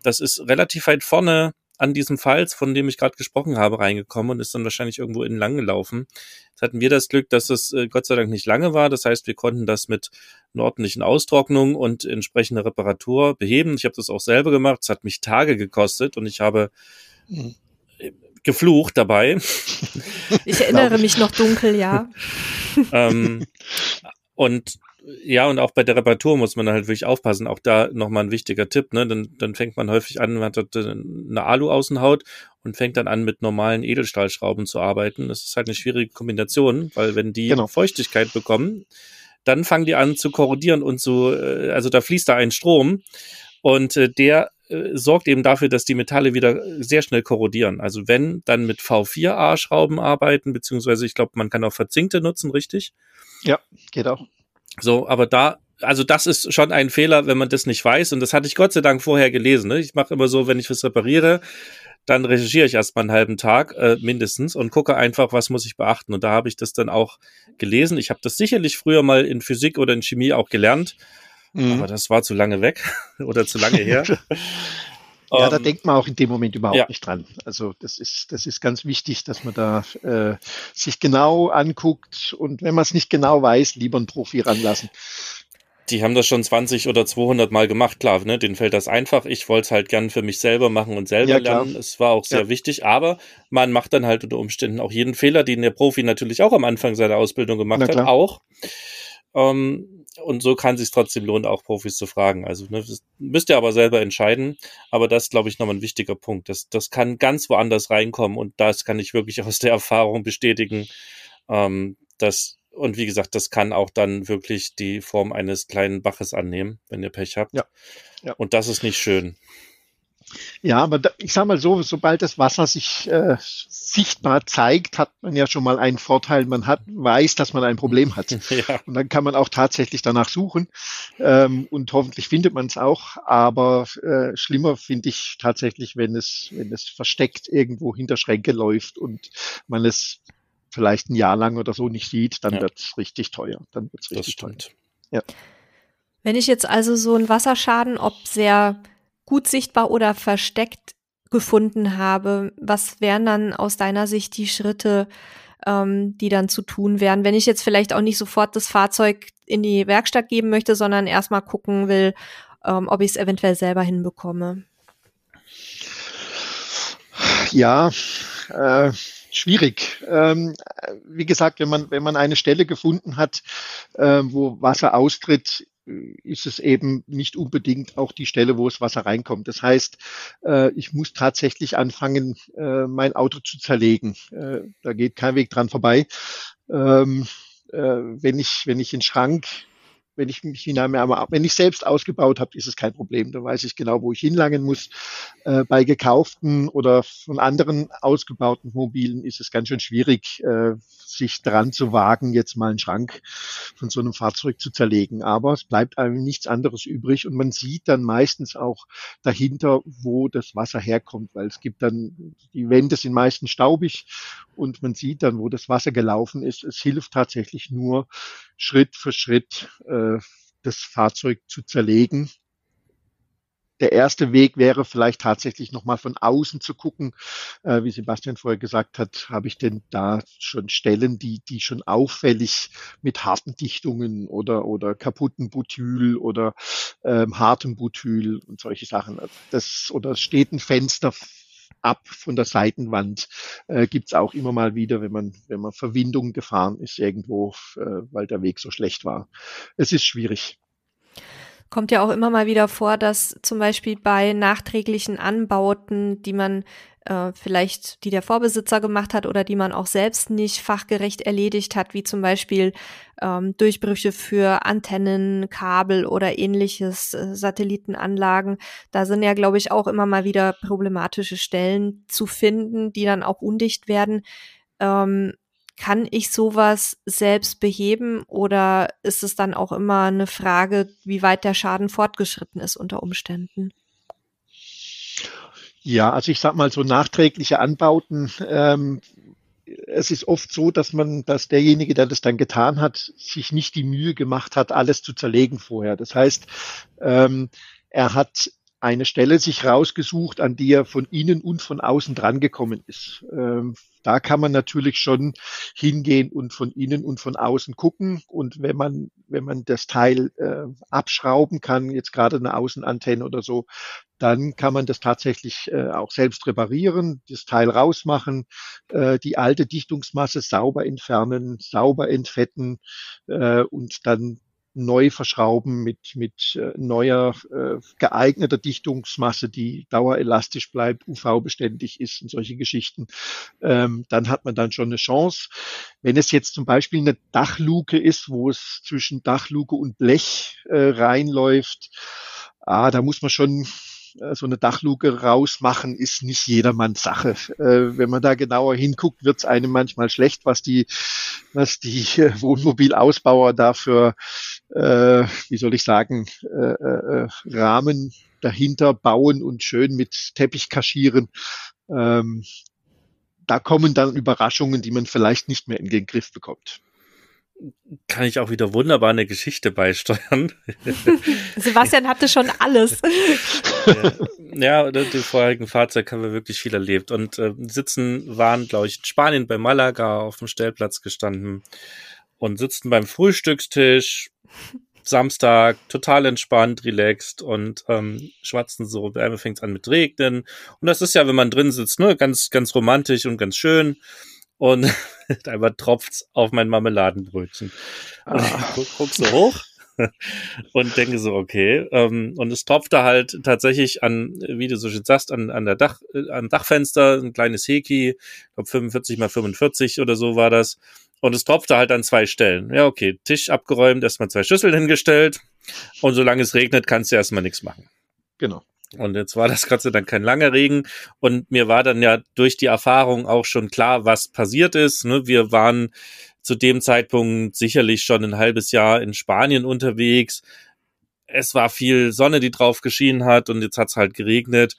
das ist relativ weit vorne an diesem Falls, von dem ich gerade gesprochen habe, reingekommen und ist dann wahrscheinlich irgendwo innen lang gelaufen. Jetzt hatten wir das Glück, dass es äh, Gott sei Dank nicht lange war. Das heißt, wir konnten das mit einer ordentlichen Austrocknung und entsprechender Reparatur beheben. Ich habe das auch selber gemacht. Es hat mich Tage gekostet und ich habe mhm. geflucht dabei. Ich erinnere mich noch dunkel, ja. ähm, und ja, und auch bei der Reparatur muss man halt wirklich aufpassen. Auch da nochmal ein wichtiger Tipp, ne? Dann, dann fängt man häufig an, man hat eine Alu-Außenhaut und fängt dann an, mit normalen Edelstahlschrauben zu arbeiten. Das ist halt eine schwierige Kombination, weil wenn die genau. Feuchtigkeit bekommen, dann fangen die an zu korrodieren und zu, äh, also da fließt da ein Strom und äh, der äh, sorgt eben dafür, dass die Metalle wieder sehr schnell korrodieren. Also wenn, dann mit V4A-Schrauben arbeiten, beziehungsweise ich glaube, man kann auch verzinkte nutzen, richtig? Ja, geht auch. So, aber da, also das ist schon ein Fehler, wenn man das nicht weiß. Und das hatte ich Gott sei Dank vorher gelesen. Ne? Ich mache immer so, wenn ich was repariere, dann recherchiere ich erstmal einen halben Tag äh, mindestens und gucke einfach, was muss ich beachten. Und da habe ich das dann auch gelesen. Ich habe das sicherlich früher mal in Physik oder in Chemie auch gelernt. Mhm. Aber das war zu lange weg oder zu lange her. Ja, da ähm, denkt man auch in dem Moment überhaupt ja. nicht dran. Also das ist, das ist ganz wichtig, dass man da äh, sich genau anguckt und wenn man es nicht genau weiß, lieber einen Profi ranlassen. Die haben das schon 20 oder 200 Mal gemacht, klar, ne? denen fällt das einfach. Ich wollte es halt gern für mich selber machen und selber ja, lernen. Es war auch sehr ja. wichtig, aber man macht dann halt unter Umständen auch jeden Fehler, den der Profi natürlich auch am Anfang seiner Ausbildung gemacht hat, auch. Ähm, und so kann sich trotzdem lohnen, auch Profis zu fragen. Also ne, müsst ihr aber selber entscheiden. Aber das glaube ich nochmal ein wichtiger Punkt. Das, das kann ganz woanders reinkommen und das kann ich wirklich aus der Erfahrung bestätigen. Ähm, dass, und wie gesagt, das kann auch dann wirklich die Form eines kleinen Baches annehmen, wenn ihr Pech habt. Ja. ja. Und das ist nicht schön. Ja, aber da, ich sage mal so, sobald das Wasser sich äh, sichtbar zeigt, hat man ja schon mal einen Vorteil. Man hat, weiß, dass man ein Problem hat. Ja. Und dann kann man auch tatsächlich danach suchen. Ähm, und hoffentlich findet man es auch. Aber äh, schlimmer finde ich tatsächlich, wenn es, wenn es versteckt irgendwo hinter Schränke läuft und man es vielleicht ein Jahr lang oder so nicht sieht, dann ja. wird es richtig teuer. Dann wird's richtig teuer. Ja. Wenn ich jetzt also so einen Wasserschaden, ob sehr gut sichtbar oder versteckt gefunden habe, was wären dann aus deiner Sicht die Schritte, ähm, die dann zu tun wären, wenn ich jetzt vielleicht auch nicht sofort das Fahrzeug in die Werkstatt geben möchte, sondern erstmal gucken will, ähm, ob ich es eventuell selber hinbekomme? Ja, äh, schwierig. Ähm, wie gesagt, wenn man, wenn man eine Stelle gefunden hat, äh, wo Wasser austritt, ist es eben nicht unbedingt auch die Stelle, wo das Wasser reinkommt. Das heißt, äh, ich muss tatsächlich anfangen, äh, mein Auto zu zerlegen. Äh, da geht kein Weg dran vorbei. Ähm, wenn ich, wenn ich einen Schrank wenn ich mich hinein, wenn ich selbst ausgebaut habe, ist es kein Problem. Da weiß ich genau, wo ich hinlangen muss. Äh, bei gekauften oder von anderen ausgebauten Mobilen ist es ganz schön schwierig, äh, sich dran zu wagen, jetzt mal einen Schrank von so einem Fahrzeug zu zerlegen. Aber es bleibt einem nichts anderes übrig und man sieht dann meistens auch dahinter, wo das Wasser herkommt, weil es gibt dann, die Wände sind meistens staubig und man sieht dann, wo das Wasser gelaufen ist. Es hilft tatsächlich nur, Schritt für Schritt äh, das Fahrzeug zu zerlegen. Der erste Weg wäre vielleicht tatsächlich nochmal von außen zu gucken, äh, wie Sebastian vorher gesagt hat, habe ich denn da schon Stellen, die, die schon auffällig mit harten Dichtungen oder, oder kaputten Butyl oder ähm, hartem Butyl und solche Sachen. Das, oder steht ein Fenster ab von der Seitenwand äh, gibt auch immer mal wieder, wenn man, wenn man Verwindung gefahren ist irgendwo, äh, weil der Weg so schlecht war. Es ist schwierig. Kommt ja auch immer mal wieder vor, dass zum Beispiel bei nachträglichen Anbauten, die man äh, vielleicht, die der Vorbesitzer gemacht hat oder die man auch selbst nicht fachgerecht erledigt hat, wie zum Beispiel ähm, Durchbrüche für Antennen, Kabel oder ähnliches, äh, Satellitenanlagen. Da sind ja, glaube ich, auch immer mal wieder problematische Stellen zu finden, die dann auch undicht werden. Ähm, kann ich sowas selbst beheben oder ist es dann auch immer eine Frage, wie weit der Schaden fortgeschritten ist unter Umständen? Ja, also ich sag mal so nachträgliche Anbauten. Ähm, es ist oft so, dass man, dass derjenige, der das dann getan hat, sich nicht die Mühe gemacht hat, alles zu zerlegen vorher. Das heißt, ähm, er hat eine Stelle sich rausgesucht, an die er von innen und von außen drangekommen ist. Ähm, da kann man natürlich schon hingehen und von innen und von außen gucken. Und wenn man, wenn man das Teil äh, abschrauben kann, jetzt gerade eine Außenantenne oder so, dann kann man das tatsächlich äh, auch selbst reparieren, das Teil rausmachen, äh, die alte Dichtungsmasse sauber entfernen, sauber entfetten äh, und dann neu verschrauben mit, mit äh, neuer äh, geeigneter Dichtungsmasse, die dauerelastisch bleibt, UV-beständig ist und solche Geschichten, ähm, dann hat man dann schon eine Chance. Wenn es jetzt zum Beispiel eine Dachluke ist, wo es zwischen Dachluke und Blech äh, reinläuft, ah, da muss man schon so eine Dachluke rausmachen ist nicht jedermanns Sache. Äh, wenn man da genauer hinguckt, wird es einem manchmal schlecht, was die, was die äh, Wohnmobilausbauer dafür, äh, wie soll ich sagen, äh, äh, Rahmen dahinter bauen und schön mit Teppich kaschieren. Ähm, da kommen dann Überraschungen, die man vielleicht nicht mehr in den Griff bekommt kann ich auch wieder wunderbar eine Geschichte beisteuern. Sebastian hatte schon alles. ja, ja die vorherigen Fahrzeug haben wir wirklich viel erlebt. Und äh, sitzen waren, glaube ich, in Spanien bei Malaga auf dem Stellplatz gestanden und sitzen beim Frühstückstisch. Samstag, total entspannt, relaxed und ähm, schwatzen so, Wärme fängt an mit Regnen. Und das ist ja, wenn man drin sitzt, ne, ganz, ganz romantisch und ganz schön und einmal tropft's auf mein Marmeladenbrötchen. Und ich ah. guck, guck so hoch und denke so, okay. Ähm, und es tropfte halt tatsächlich an, wie du so schön sagst, an, an der Dach, äh, am Dachfenster, ein kleines Heki, ich glaube 45 mal 45 oder so war das. Und es tropfte halt an zwei Stellen. Ja, okay, Tisch abgeräumt, erstmal zwei Schüsseln hingestellt. Und solange es regnet, kannst du erstmal nichts machen. Genau. Und jetzt war das Gott sei Dank kein langer Regen. Und mir war dann ja durch die Erfahrung auch schon klar, was passiert ist. Ne? Wir waren zu dem Zeitpunkt sicherlich schon ein halbes Jahr in Spanien unterwegs. Es war viel Sonne, die drauf geschienen hat und jetzt hat es halt geregnet.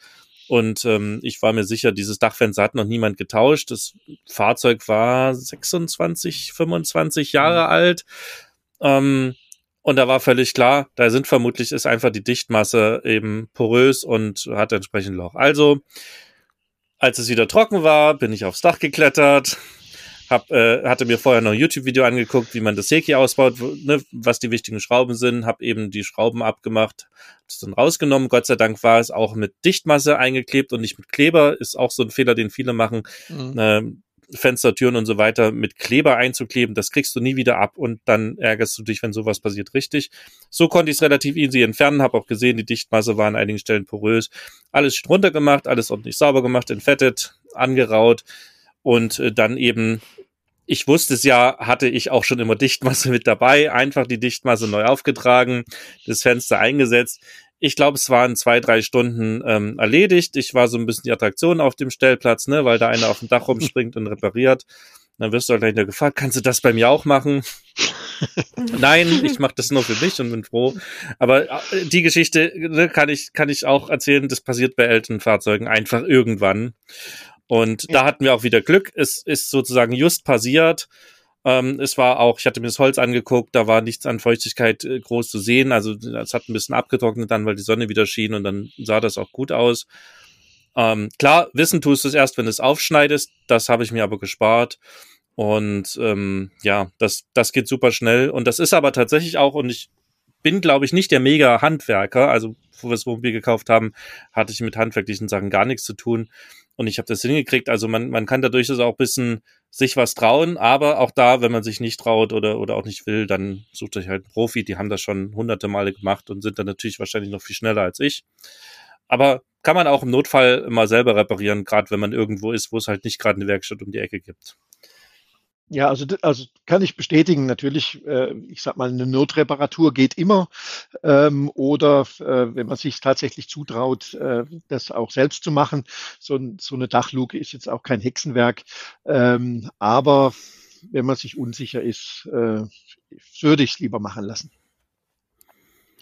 Und ähm, ich war mir sicher, dieses Dachfenster hat noch niemand getauscht. Das Fahrzeug war 26, 25 Jahre mhm. alt. Ähm, und da war völlig klar, da sind vermutlich ist einfach die Dichtmasse eben porös und hat entsprechend Loch. Also, als es wieder trocken war, bin ich aufs Dach geklettert, hab, äh, hatte mir vorher noch ein YouTube-Video angeguckt, wie man das Seki ausbaut, ne, was die wichtigen Schrauben sind, habe eben die Schrauben abgemacht, das dann rausgenommen. Gott sei Dank war es auch mit Dichtmasse eingeklebt und nicht mit Kleber. Ist auch so ein Fehler, den viele machen. Mhm. Äh, Fenstertüren und so weiter mit Kleber einzukleben, das kriegst du nie wieder ab und dann ärgerst du dich, wenn sowas passiert, richtig. So konnte ich es relativ easy entfernen, habe auch gesehen, die Dichtmasse war an einigen Stellen porös. Alles runtergemacht, alles ordentlich sauber gemacht, entfettet, angeraut und äh, dann eben ich wusste es ja, hatte ich auch schon immer Dichtmasse mit dabei, einfach die Dichtmasse neu aufgetragen, das Fenster eingesetzt. Ich glaube, es waren zwei, drei Stunden ähm, erledigt. Ich war so ein bisschen die Attraktion auf dem Stellplatz, ne, weil da einer auf dem Dach rumspringt und repariert. Dann wirst du halt gleich gefragt, kannst du das bei mir auch machen? Nein, ich mache das nur für mich und bin froh. Aber äh, die Geschichte ne, kann ich kann ich auch erzählen. Das passiert bei älteren Fahrzeugen einfach irgendwann. Und ja. da hatten wir auch wieder Glück. Es ist sozusagen just passiert. Ähm, es war auch, ich hatte mir das Holz angeguckt, da war nichts an Feuchtigkeit äh, groß zu sehen. Also es hat ein bisschen abgetrocknet dann, weil die Sonne wieder schien und dann sah das auch gut aus. Ähm, klar, wissen tust du es erst, wenn du es aufschneidest. Das habe ich mir aber gespart. Und ähm, ja, das, das geht super schnell. Und das ist aber tatsächlich auch, und ich bin, glaube ich, nicht der mega Handwerker. Also, wo wir das Wohnmobil gekauft haben, hatte ich mit handwerklichen Sachen gar nichts zu tun. Und ich habe das hingekriegt. Also man, man kann da durchaus auch ein bisschen sich was trauen, aber auch da, wenn man sich nicht traut oder, oder auch nicht will, dann sucht euch halt einen Profi. Die haben das schon hunderte Male gemacht und sind dann natürlich wahrscheinlich noch viel schneller als ich. Aber kann man auch im Notfall immer selber reparieren, gerade wenn man irgendwo ist, wo es halt nicht gerade eine Werkstatt um die Ecke gibt. Ja, also, also kann ich bestätigen. Natürlich, äh, ich sag mal, eine Notreparatur geht immer. Ähm, oder äh, wenn man sich tatsächlich zutraut, äh, das auch selbst zu machen. So, so eine Dachluke ist jetzt auch kein Hexenwerk. Ähm, aber wenn man sich unsicher ist, äh, würde ich es lieber machen lassen.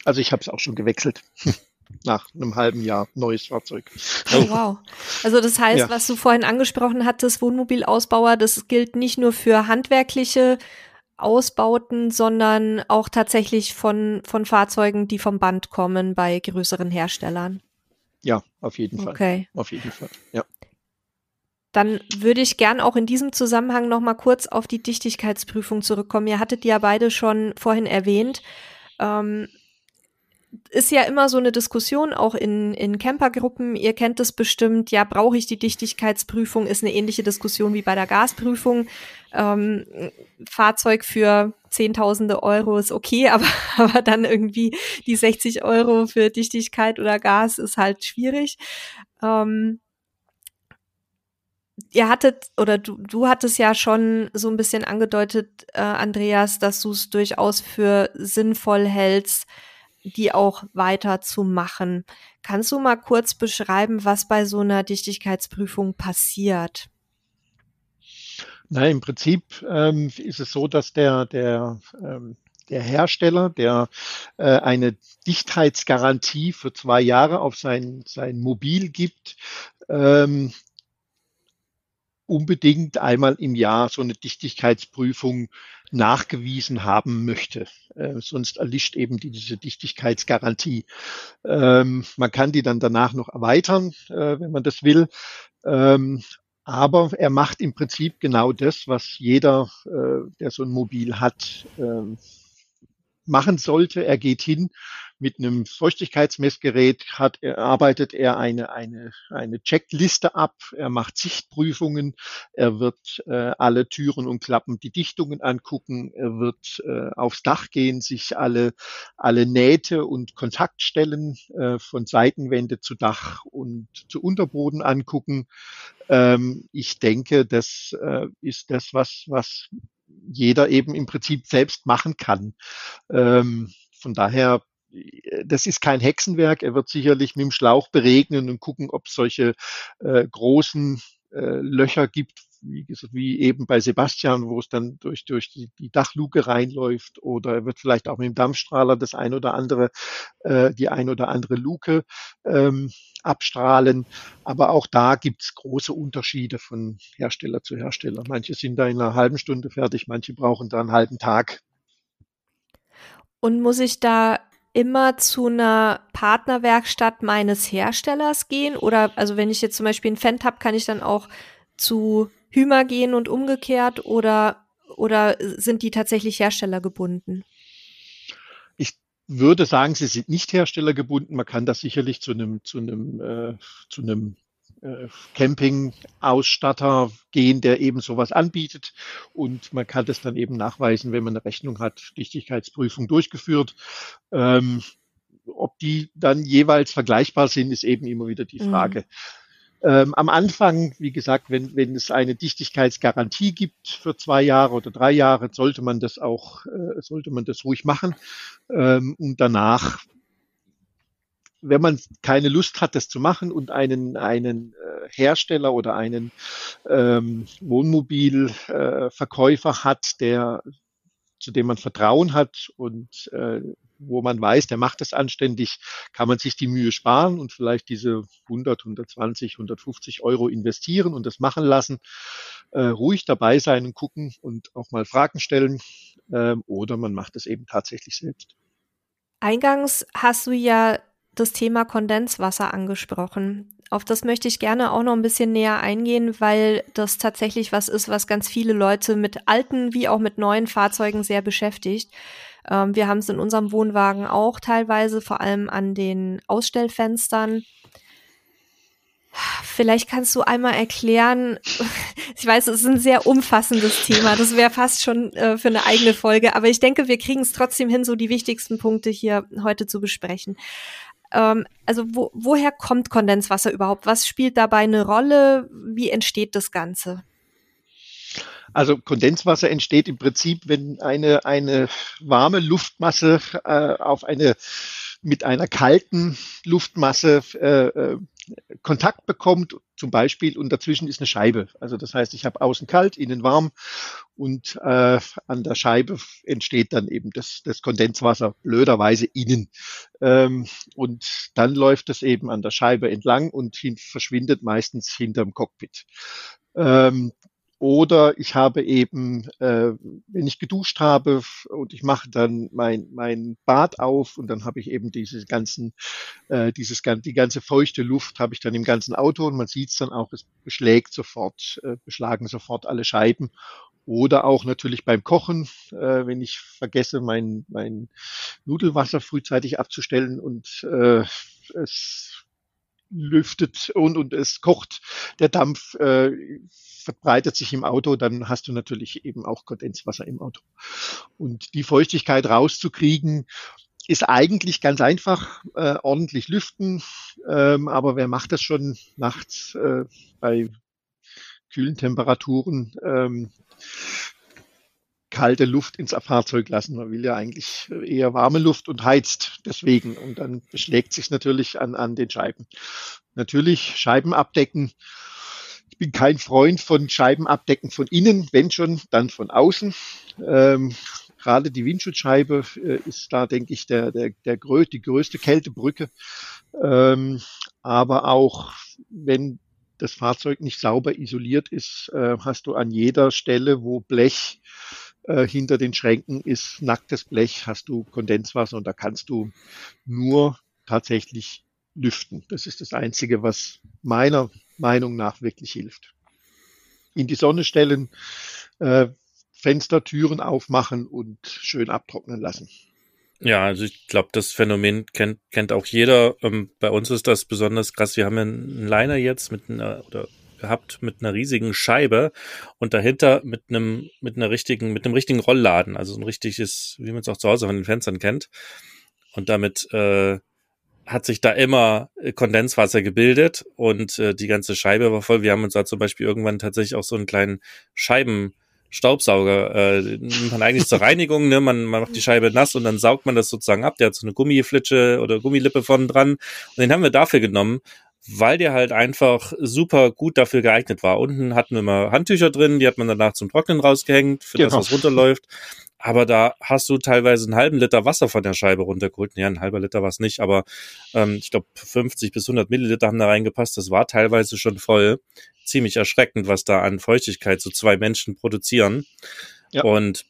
Also ich habe es auch schon gewechselt. nach einem halben Jahr neues Fahrzeug. Oh, wow. Also das heißt, ja. was du vorhin angesprochen hattest, Wohnmobilausbauer, das gilt nicht nur für handwerkliche Ausbauten, sondern auch tatsächlich von, von Fahrzeugen, die vom Band kommen bei größeren Herstellern. Ja, auf jeden Fall. Okay. Auf jeden Fall, ja. Dann würde ich gern auch in diesem Zusammenhang noch mal kurz auf die Dichtigkeitsprüfung zurückkommen. Ihr hattet die ja beide schon vorhin erwähnt. Ähm, ist ja immer so eine Diskussion, auch in, in Campergruppen. Ihr kennt es bestimmt. Ja, brauche ich die Dichtigkeitsprüfung? Ist eine ähnliche Diskussion wie bei der Gasprüfung. Ähm, Fahrzeug für Zehntausende Euro ist okay, aber, aber dann irgendwie die 60 Euro für Dichtigkeit oder Gas ist halt schwierig. Ähm, ihr hattet oder du, du hattest ja schon so ein bisschen angedeutet, äh, Andreas, dass du es durchaus für sinnvoll hältst, die auch weiter zu machen. Kannst du mal kurz beschreiben, was bei so einer Dichtigkeitsprüfung passiert? Na, im Prinzip ähm, ist es so, dass der, der, ähm, der Hersteller, der äh, eine Dichtheitsgarantie für zwei Jahre auf sein, sein Mobil gibt, ähm, unbedingt einmal im Jahr so eine Dichtigkeitsprüfung nachgewiesen haben möchte. Äh, sonst erlischt eben die, diese Dichtigkeitsgarantie. Ähm, man kann die dann danach noch erweitern, äh, wenn man das will. Ähm, aber er macht im Prinzip genau das, was jeder, äh, der so ein Mobil hat, äh, machen sollte. Er geht hin mit einem Feuchtigkeitsmessgerät hat, er, arbeitet er eine, eine, eine Checkliste ab, er macht Sichtprüfungen, er wird äh, alle Türen und Klappen die Dichtungen angucken, er wird äh, aufs Dach gehen, sich alle, alle Nähte und Kontaktstellen äh, von Seitenwände zu Dach und zu Unterboden angucken. Ähm, ich denke, das äh, ist das, was, was jeder eben im Prinzip selbst machen kann. Ähm, von daher das ist kein Hexenwerk. Er wird sicherlich mit dem Schlauch beregnen und gucken, ob es solche äh, großen äh, Löcher gibt, wie, wie eben bei Sebastian, wo es dann durch, durch die, die Dachluke reinläuft oder er wird vielleicht auch mit dem Dampfstrahler das ein oder andere, äh, die ein oder andere Luke ähm, abstrahlen. Aber auch da gibt's große Unterschiede von Hersteller zu Hersteller. Manche sind da in einer halben Stunde fertig, manche brauchen da einen halben Tag. Und muss ich da immer zu einer Partnerwerkstatt meines Herstellers gehen? Oder also wenn ich jetzt zum Beispiel ein Fendt habe, kann ich dann auch zu Hümer gehen und umgekehrt oder, oder sind die tatsächlich herstellergebunden? Ich würde sagen, sie sind nicht herstellergebunden. Man kann das sicherlich zu einem, zu einem, äh, zu einem Camping-Ausstatter gehen, der eben sowas anbietet. Und man kann das dann eben nachweisen, wenn man eine Rechnung hat, Dichtigkeitsprüfung durchgeführt. Ähm, ob die dann jeweils vergleichbar sind, ist eben immer wieder die mhm. Frage. Mhm. Ähm, am Anfang, wie gesagt, wenn, wenn es eine Dichtigkeitsgarantie gibt für zwei Jahre oder drei Jahre, sollte man das auch, äh, sollte man das ruhig machen. Ähm, und danach, wenn man keine Lust hat, das zu machen und einen, einen äh, Hersteller oder einen ähm, Wohnmobilverkäufer hat, der zu dem man Vertrauen hat und äh, wo man weiß, der macht das anständig, kann man sich die Mühe sparen und vielleicht diese 100, 120, 150 Euro investieren und das machen lassen, äh, ruhig dabei sein und gucken und auch mal Fragen stellen äh, oder man macht es eben tatsächlich selbst. Eingangs hast du ja das Thema Kondenswasser angesprochen. Auf das möchte ich gerne auch noch ein bisschen näher eingehen, weil das tatsächlich was ist, was ganz viele Leute mit alten wie auch mit neuen Fahrzeugen sehr beschäftigt. Ähm, wir haben es in unserem Wohnwagen auch teilweise, vor allem an den Ausstellfenstern. Vielleicht kannst du einmal erklären, ich weiß, es ist ein sehr umfassendes Thema, das wäre fast schon äh, für eine eigene Folge, aber ich denke, wir kriegen es trotzdem hin, so die wichtigsten Punkte hier heute zu besprechen. Ähm, also wo, woher kommt Kondenswasser überhaupt? Was spielt dabei eine Rolle? Wie entsteht das Ganze? Also Kondenswasser entsteht im Prinzip, wenn eine, eine warme Luftmasse äh, auf eine mit einer kalten Luftmasse äh, äh, Kontakt bekommt, zum Beispiel, und dazwischen ist eine Scheibe. Also das heißt, ich habe außen kalt, innen warm und äh, an der Scheibe entsteht dann eben das, das Kondenswasser blöderweise innen. Ähm, und dann läuft es eben an der Scheibe entlang und hin, verschwindet meistens hinterm Cockpit. Ähm, oder ich habe eben, äh, wenn ich geduscht habe und ich mache dann mein, mein Bad auf und dann habe ich eben diese ganzen, äh, dieses, die ganze feuchte Luft habe ich dann im ganzen Auto und man sieht es dann auch, es beschlägt sofort, äh, beschlagen sofort alle Scheiben. Oder auch natürlich beim Kochen, äh, wenn ich vergesse, mein, mein Nudelwasser frühzeitig abzustellen und äh, es lüftet und, und es kocht, der Dampf äh, verbreitet sich im Auto, dann hast du natürlich eben auch Kondenswasser im Auto. Und die Feuchtigkeit rauszukriegen, ist eigentlich ganz einfach, äh, ordentlich lüften, ähm, aber wer macht das schon nachts äh, bei kühlen Temperaturen? Ähm, kalte Luft ins Fahrzeug lassen. Man will ja eigentlich eher warme Luft und heizt deswegen. Und dann beschlägt sich natürlich an, an den Scheiben. Natürlich Scheiben abdecken. Ich bin kein Freund von Scheiben abdecken von innen, wenn schon, dann von außen. Ähm, gerade die Windschutzscheibe äh, ist da, denke ich, der, der, der grö die größte Kältebrücke. Ähm, aber auch wenn das Fahrzeug nicht sauber isoliert ist, äh, hast du an jeder Stelle, wo Blech äh, hinter den Schränken ist nacktes Blech, hast du Kondenswasser und da kannst du nur tatsächlich lüften. Das ist das Einzige, was meiner Meinung nach wirklich hilft. In die Sonne stellen, äh, Fenster, Türen aufmachen und schön abtrocknen lassen. Ja, also ich glaube, das Phänomen kennt, kennt auch jeder. Ähm, bei uns ist das besonders krass. Wir haben einen Liner jetzt mit einer, oder gehabt mit einer riesigen Scheibe und dahinter mit einem mit einer richtigen mit einem richtigen Rollladen, also ein richtiges, wie man es auch zu Hause von den Fenstern kennt. Und damit äh, hat sich da immer Kondenswasser gebildet und äh, die ganze Scheibe war voll. Wir haben uns da zum Beispiel irgendwann tatsächlich auch so einen kleinen Scheiben Staubsauger. Äh, nimmt man eigentlich zur Reinigung, ne? Man, man macht die Scheibe nass und dann saugt man das sozusagen ab. Der hat so eine Gummiflitsche oder Gummilippe vorne dran. Und den haben wir dafür genommen, weil der halt einfach super gut dafür geeignet war. Unten hatten wir mal Handtücher drin, die hat man danach zum Trocknen rausgehängt, für genau. das, was runterläuft. Aber da hast du teilweise einen halben Liter Wasser von der Scheibe runtergeholt. Ja, ein halber Liter war es nicht, aber ähm, ich glaube 50 bis 100 Milliliter haben da reingepasst. Das war teilweise schon voll. Ziemlich erschreckend, was da an Feuchtigkeit so zwei Menschen produzieren. Ja. Und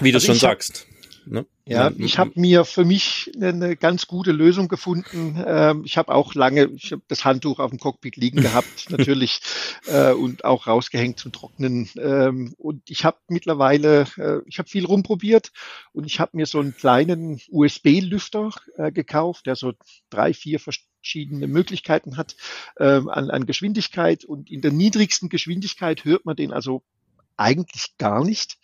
wie also du schon sagst. Ne? Ja, ich habe mir für mich eine ganz gute Lösung gefunden. Ähm, ich habe auch lange ich hab das Handtuch auf dem Cockpit liegen gehabt, natürlich, äh, und auch rausgehängt zum Trocknen. Ähm, und ich habe mittlerweile, äh, ich habe viel rumprobiert und ich habe mir so einen kleinen USB-Lüfter äh, gekauft, der so drei, vier verschiedene Möglichkeiten hat ähm, an, an Geschwindigkeit. Und in der niedrigsten Geschwindigkeit hört man den also eigentlich gar nicht.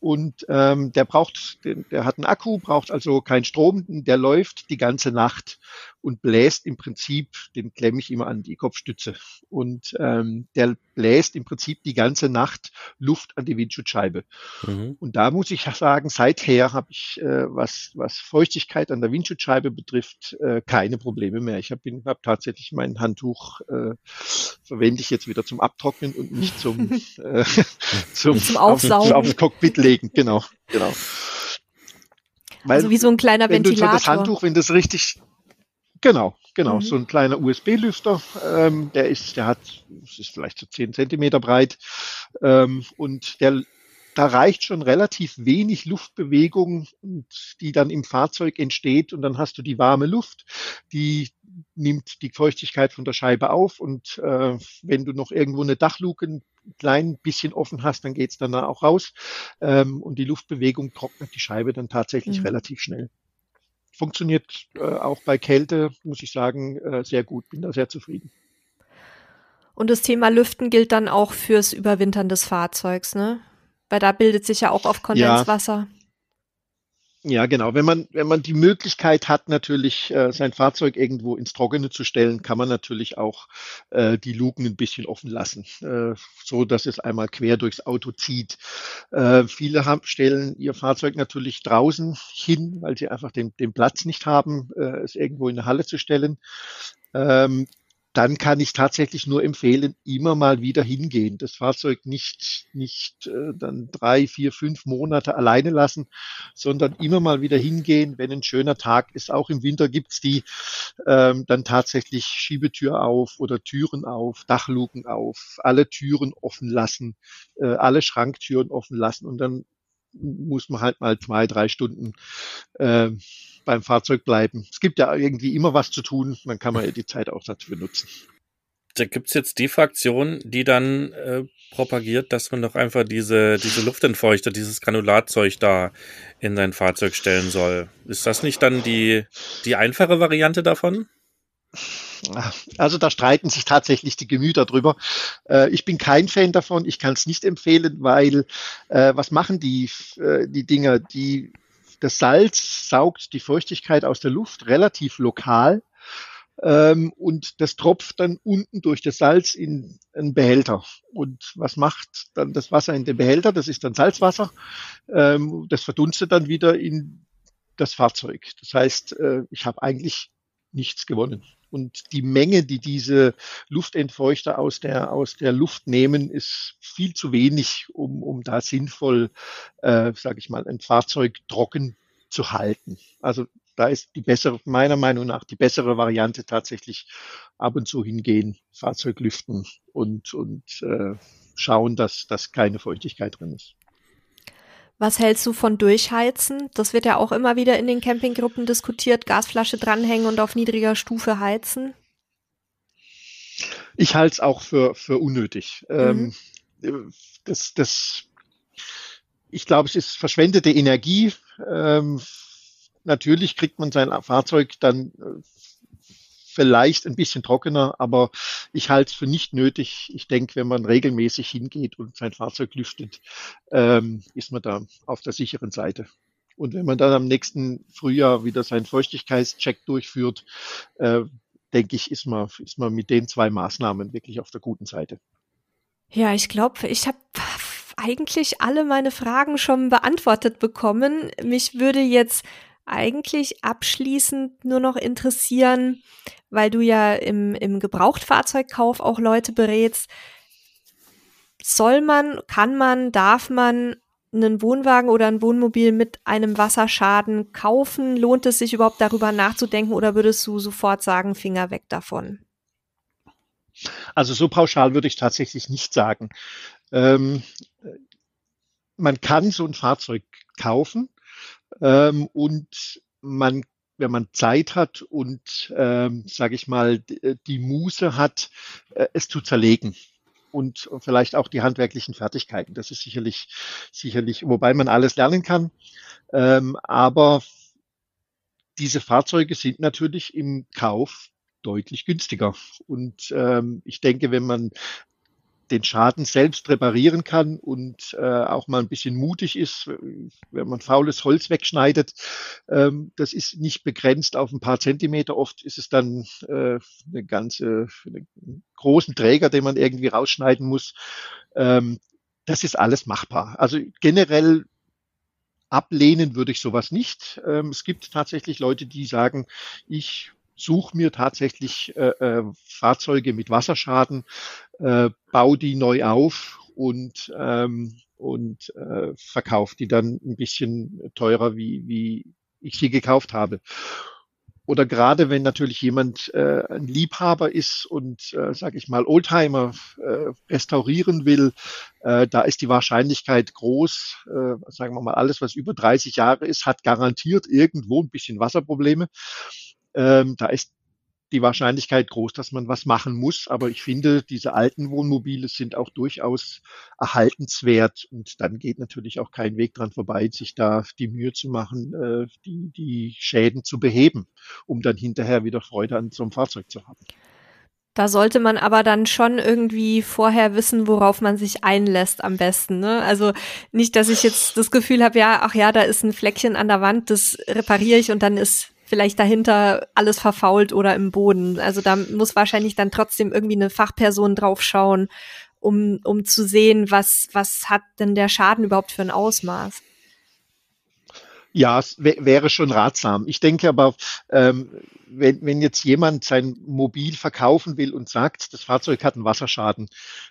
Und ähm, der braucht, der hat einen Akku, braucht also keinen Strom, der läuft die ganze Nacht und bläst im Prinzip, den klemme ich immer an die Kopfstütze. Und ähm, der bläst im Prinzip die ganze Nacht Luft an die Windschutzscheibe. Mhm. Und da muss ich sagen, seither habe ich, äh, was, was Feuchtigkeit an der Windschutzscheibe betrifft, äh, keine Probleme mehr. Ich habe hab tatsächlich mein Handtuch, äh, verwende ich jetzt wieder zum Abtrocknen und nicht zum, äh, zum, zum Aufsaugen. Auf, aufs Cockpit legen. Genau, genau. Weil, also wie so ein kleiner Ventilator. Wenn du so das Handtuch, wenn das richtig, Genau, genau. Mhm. So ein kleiner USB-Lüfter. Ähm, der ist, der hat, das ist vielleicht so 10 Zentimeter breit. Ähm, und der, da reicht schon relativ wenig Luftbewegung, die dann im Fahrzeug entsteht. Und dann hast du die warme Luft, die nimmt die Feuchtigkeit von der Scheibe auf. Und äh, wenn du noch irgendwo eine Dachluke ein klein bisschen offen hast, dann geht's dann auch raus. Ähm, und die Luftbewegung trocknet die Scheibe dann tatsächlich mhm. relativ schnell funktioniert äh, auch bei Kälte, muss ich sagen, äh, sehr gut. Bin da sehr zufrieden. Und das Thema Lüften gilt dann auch fürs Überwintern des Fahrzeugs, ne? Weil da bildet sich ja auch auf Kondenswasser. Ja. Ja, genau. Wenn man, wenn man die Möglichkeit hat, natürlich äh, sein Fahrzeug irgendwo ins Trockene zu stellen, kann man natürlich auch äh, die Luken ein bisschen offen lassen, äh, so dass es einmal quer durchs Auto zieht. Äh, viele haben, stellen ihr Fahrzeug natürlich draußen hin, weil sie einfach den, den Platz nicht haben, äh, es irgendwo in eine Halle zu stellen. Ähm, dann kann ich tatsächlich nur empfehlen, immer mal wieder hingehen. Das Fahrzeug nicht, nicht äh, dann drei, vier, fünf Monate alleine lassen, sondern immer mal wieder hingehen, wenn ein schöner Tag ist. Auch im Winter gibt's die ähm, dann tatsächlich Schiebetür auf oder Türen auf, Dachluken auf, alle Türen offen lassen, äh, alle Schranktüren offen lassen und dann muss man halt mal zwei, drei Stunden äh, beim Fahrzeug bleiben. Es gibt ja irgendwie immer was zu tun, dann kann man ja die Zeit auch dafür nutzen. Da gibt's jetzt die Fraktion, die dann äh, propagiert, dass man doch einfach diese, diese Luftentfeuchter, dieses Granulatzeug da in sein Fahrzeug stellen soll. Ist das nicht dann die, die einfache Variante davon? Also da streiten sich tatsächlich die Gemüter drüber. Äh, ich bin kein Fan davon. Ich kann es nicht empfehlen, weil äh, was machen die, äh, die Dinger? Die das Salz saugt die Feuchtigkeit aus der Luft relativ lokal ähm, und das tropft dann unten durch das Salz in einen Behälter. Und was macht dann das Wasser in dem Behälter? Das ist dann Salzwasser. Ähm, das verdunstet dann wieder in das Fahrzeug. Das heißt, äh, ich habe eigentlich nichts gewonnen. Und die Menge, die diese Luftentfeuchter aus der, aus der Luft nehmen, ist viel zu wenig, um, um da sinnvoll, äh, sage ich mal, ein Fahrzeug trocken zu halten. Also da ist die bessere, meiner Meinung nach, die bessere Variante tatsächlich ab und zu hingehen, Fahrzeug lüften und, und äh, schauen, dass, dass keine Feuchtigkeit drin ist. Was hältst du von Durchheizen? Das wird ja auch immer wieder in den Campinggruppen diskutiert. Gasflasche dranhängen und auf niedriger Stufe heizen. Ich halte es auch für, für unnötig. Mhm. Ähm, das, das, ich glaube, es ist verschwendete Energie. Ähm, natürlich kriegt man sein Fahrzeug dann äh, vielleicht ein bisschen trockener, aber ich halte es für nicht nötig. Ich denke, wenn man regelmäßig hingeht und sein Fahrzeug lüftet, ähm, ist man da auf der sicheren Seite. Und wenn man dann am nächsten Frühjahr wieder seinen Feuchtigkeitscheck durchführt, äh, denke ich, ist man, ist man mit den zwei Maßnahmen wirklich auf der guten Seite. Ja, ich glaube, ich habe eigentlich alle meine Fragen schon beantwortet bekommen. Mich würde jetzt eigentlich abschließend nur noch interessieren, weil du ja im, im Gebrauchtfahrzeugkauf auch Leute berätst. Soll man, kann man, darf man einen Wohnwagen oder ein Wohnmobil mit einem Wasserschaden kaufen? Lohnt es sich überhaupt darüber nachzudenken oder würdest du sofort sagen, Finger weg davon? Also so pauschal würde ich tatsächlich nicht sagen. Ähm, man kann so ein Fahrzeug kaufen ähm, und man wenn man Zeit hat und, ähm, sage ich mal, die Muße hat, äh, es zu zerlegen und vielleicht auch die handwerklichen Fertigkeiten. Das ist sicherlich, sicherlich, wobei man alles lernen kann. Ähm, aber diese Fahrzeuge sind natürlich im Kauf deutlich günstiger. Und ähm, ich denke, wenn man den Schaden selbst reparieren kann und äh, auch mal ein bisschen mutig ist, wenn man faules Holz wegschneidet. Ähm, das ist nicht begrenzt auf ein paar Zentimeter. Oft ist es dann äh, eine ganze, einen großen Träger, den man irgendwie rausschneiden muss. Ähm, das ist alles machbar. Also generell ablehnen würde ich sowas nicht. Ähm, es gibt tatsächlich Leute, die sagen, ich suche mir tatsächlich äh, äh, Fahrzeuge mit Wasserschaden, äh, baue die neu auf und, ähm, und äh, verkaufe die dann ein bisschen teurer, wie, wie ich sie gekauft habe. Oder gerade wenn natürlich jemand äh, ein Liebhaber ist und, äh, sage ich mal, Oldtimer äh, restaurieren will, äh, da ist die Wahrscheinlichkeit groß, äh, sagen wir mal, alles, was über 30 Jahre ist, hat garantiert irgendwo ein bisschen Wasserprobleme. Ähm, da ist die Wahrscheinlichkeit groß, dass man was machen muss. Aber ich finde, diese alten Wohnmobile sind auch durchaus erhaltenswert. Und dann geht natürlich auch kein Weg dran vorbei, sich da die Mühe zu machen, äh, die, die Schäden zu beheben, um dann hinterher wieder Freude an so einem Fahrzeug zu haben. Da sollte man aber dann schon irgendwie vorher wissen, worauf man sich einlässt am besten. Ne? Also nicht, dass ich jetzt das Gefühl habe, ja, ach ja, da ist ein Fleckchen an der Wand, das repariere ich und dann ist vielleicht dahinter alles verfault oder im Boden. Also da muss wahrscheinlich dann trotzdem irgendwie eine Fachperson draufschauen, um, um zu sehen, was, was hat denn der Schaden überhaupt für ein Ausmaß. Ja, es wäre schon ratsam. Ich denke aber, ähm, wenn, wenn jetzt jemand sein Mobil verkaufen will und sagt, das Fahrzeug hat einen Wasserschaden,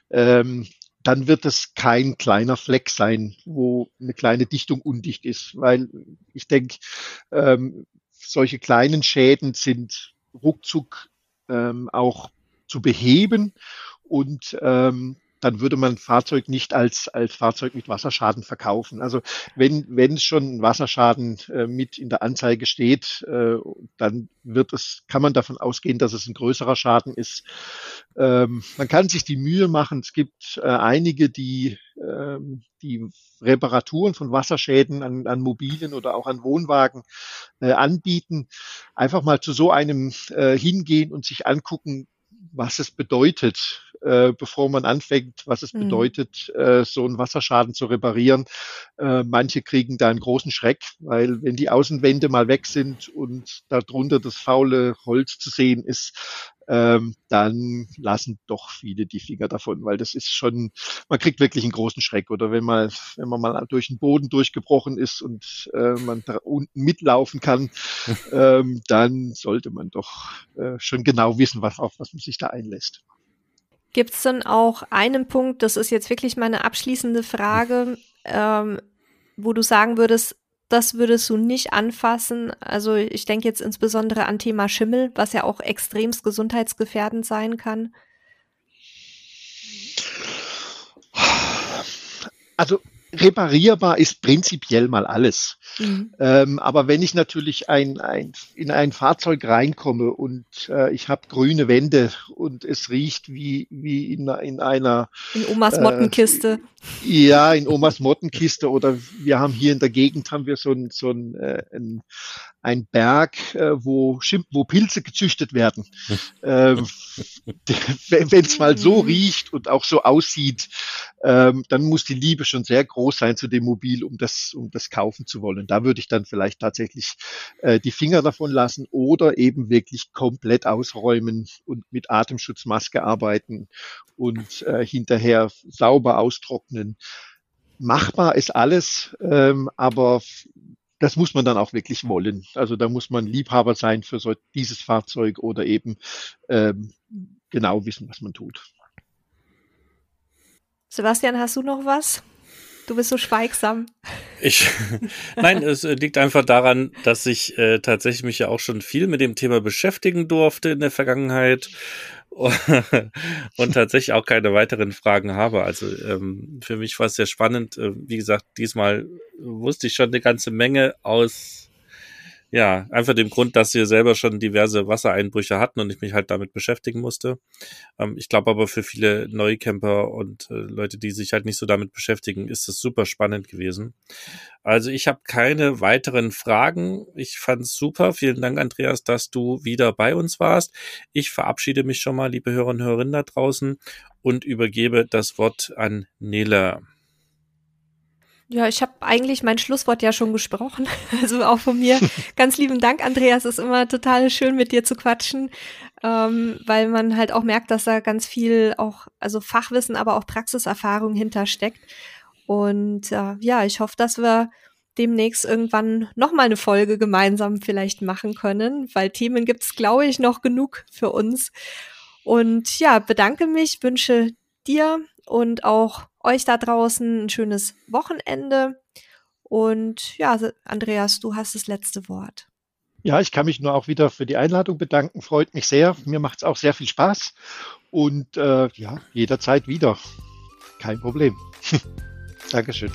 ähm, dann wird es kein kleiner Fleck sein, wo eine kleine Dichtung undicht ist, weil ich denke, ähm, solche kleinen Schäden sind ruckzuck ähm, auch zu beheben. Und ähm, dann würde man ein Fahrzeug nicht als, als Fahrzeug mit Wasserschaden verkaufen. Also wenn, wenn es schon ein Wasserschaden äh, mit in der Anzeige steht, äh, dann wird es, kann man davon ausgehen, dass es ein größerer Schaden ist. Ähm, man kann sich die Mühe machen. Es gibt äh, einige, die ähm, die Reparaturen von Wasserschäden an, an Mobilen oder auch an Wohnwagen äh, anbieten. Einfach mal zu so einem äh, hingehen und sich angucken, was es bedeutet, äh, bevor man anfängt, was es mhm. bedeutet, äh, so einen Wasserschaden zu reparieren. Äh, manche kriegen da einen großen Schreck, weil wenn die Außenwände mal weg sind und darunter das faule Holz zu sehen ist, ähm, dann lassen doch viele die Finger davon, weil das ist schon, man kriegt wirklich einen großen Schreck. Oder wenn man, wenn man mal durch den Boden durchgebrochen ist und äh, man da unten mitlaufen kann, ähm, dann sollte man doch äh, schon genau wissen, was, auf was man sich da einlässt. Gibt es denn auch einen Punkt, das ist jetzt wirklich meine abschließende Frage, ähm, wo du sagen würdest, das würdest du nicht anfassen. Also ich denke jetzt insbesondere an Thema Schimmel, was ja auch extremst gesundheitsgefährdend sein kann. Also reparierbar ist prinzipiell mal alles. Mhm. Ähm, aber wenn ich natürlich ein, ein, in ein Fahrzeug reinkomme und äh, ich habe grüne Wände und es riecht wie, wie in, in einer in Omas Mottenkiste. Äh, ja, in Omas Mottenkiste oder wir haben hier in der Gegend haben wir so ein, so ein, äh, ein ein Berg, äh, wo, Schimp wo Pilze gezüchtet werden. ähm, Wenn es mal so mhm. riecht und auch so aussieht, ähm, dann muss die Liebe schon sehr groß sein zu dem Mobil, um das, um das kaufen zu wollen. Da würde ich dann vielleicht tatsächlich äh, die Finger davon lassen oder eben wirklich komplett ausräumen und mit Atemschutzmaske arbeiten und äh, hinterher sauber austrocknen machbar ist alles, ähm, aber das muss man dann auch wirklich wollen. Also da muss man Liebhaber sein für so dieses Fahrzeug oder eben ähm, genau wissen, was man tut. Sebastian, hast du noch was? Du bist so schweigsam. Ich, nein, es liegt einfach daran, dass ich äh, tatsächlich mich ja auch schon viel mit dem Thema beschäftigen durfte in der Vergangenheit und tatsächlich auch keine weiteren Fragen habe. Also ähm, für mich war es sehr spannend. Äh, wie gesagt, diesmal wusste ich schon eine ganze Menge aus ja, einfach dem Grund, dass wir selber schon diverse Wassereinbrüche hatten und ich mich halt damit beschäftigen musste. Ähm, ich glaube aber für viele Neucamper und äh, Leute, die sich halt nicht so damit beschäftigen, ist es super spannend gewesen. Also ich habe keine weiteren Fragen. Ich fand's super. Vielen Dank, Andreas, dass du wieder bei uns warst. Ich verabschiede mich schon mal, liebe Hörer und Hörerinnen da draußen und übergebe das Wort an Nele. Ja, ich habe eigentlich mein Schlusswort ja schon gesprochen. Also auch von mir ganz lieben Dank, Andreas. Es ist immer total schön, mit dir zu quatschen, ähm, weil man halt auch merkt, dass da ganz viel auch, also Fachwissen, aber auch Praxiserfahrung hintersteckt. Und äh, ja, ich hoffe, dass wir demnächst irgendwann nochmal eine Folge gemeinsam vielleicht machen können, weil Themen gibt's, glaube ich, noch genug für uns. Und ja, bedanke mich, wünsche dir und auch euch da draußen ein schönes Wochenende. Und ja, Andreas, du hast das letzte Wort. Ja, ich kann mich nur auch wieder für die Einladung bedanken. Freut mich sehr. Mir macht es auch sehr viel Spaß. Und äh, ja, jederzeit wieder. Kein Problem. Dankeschön.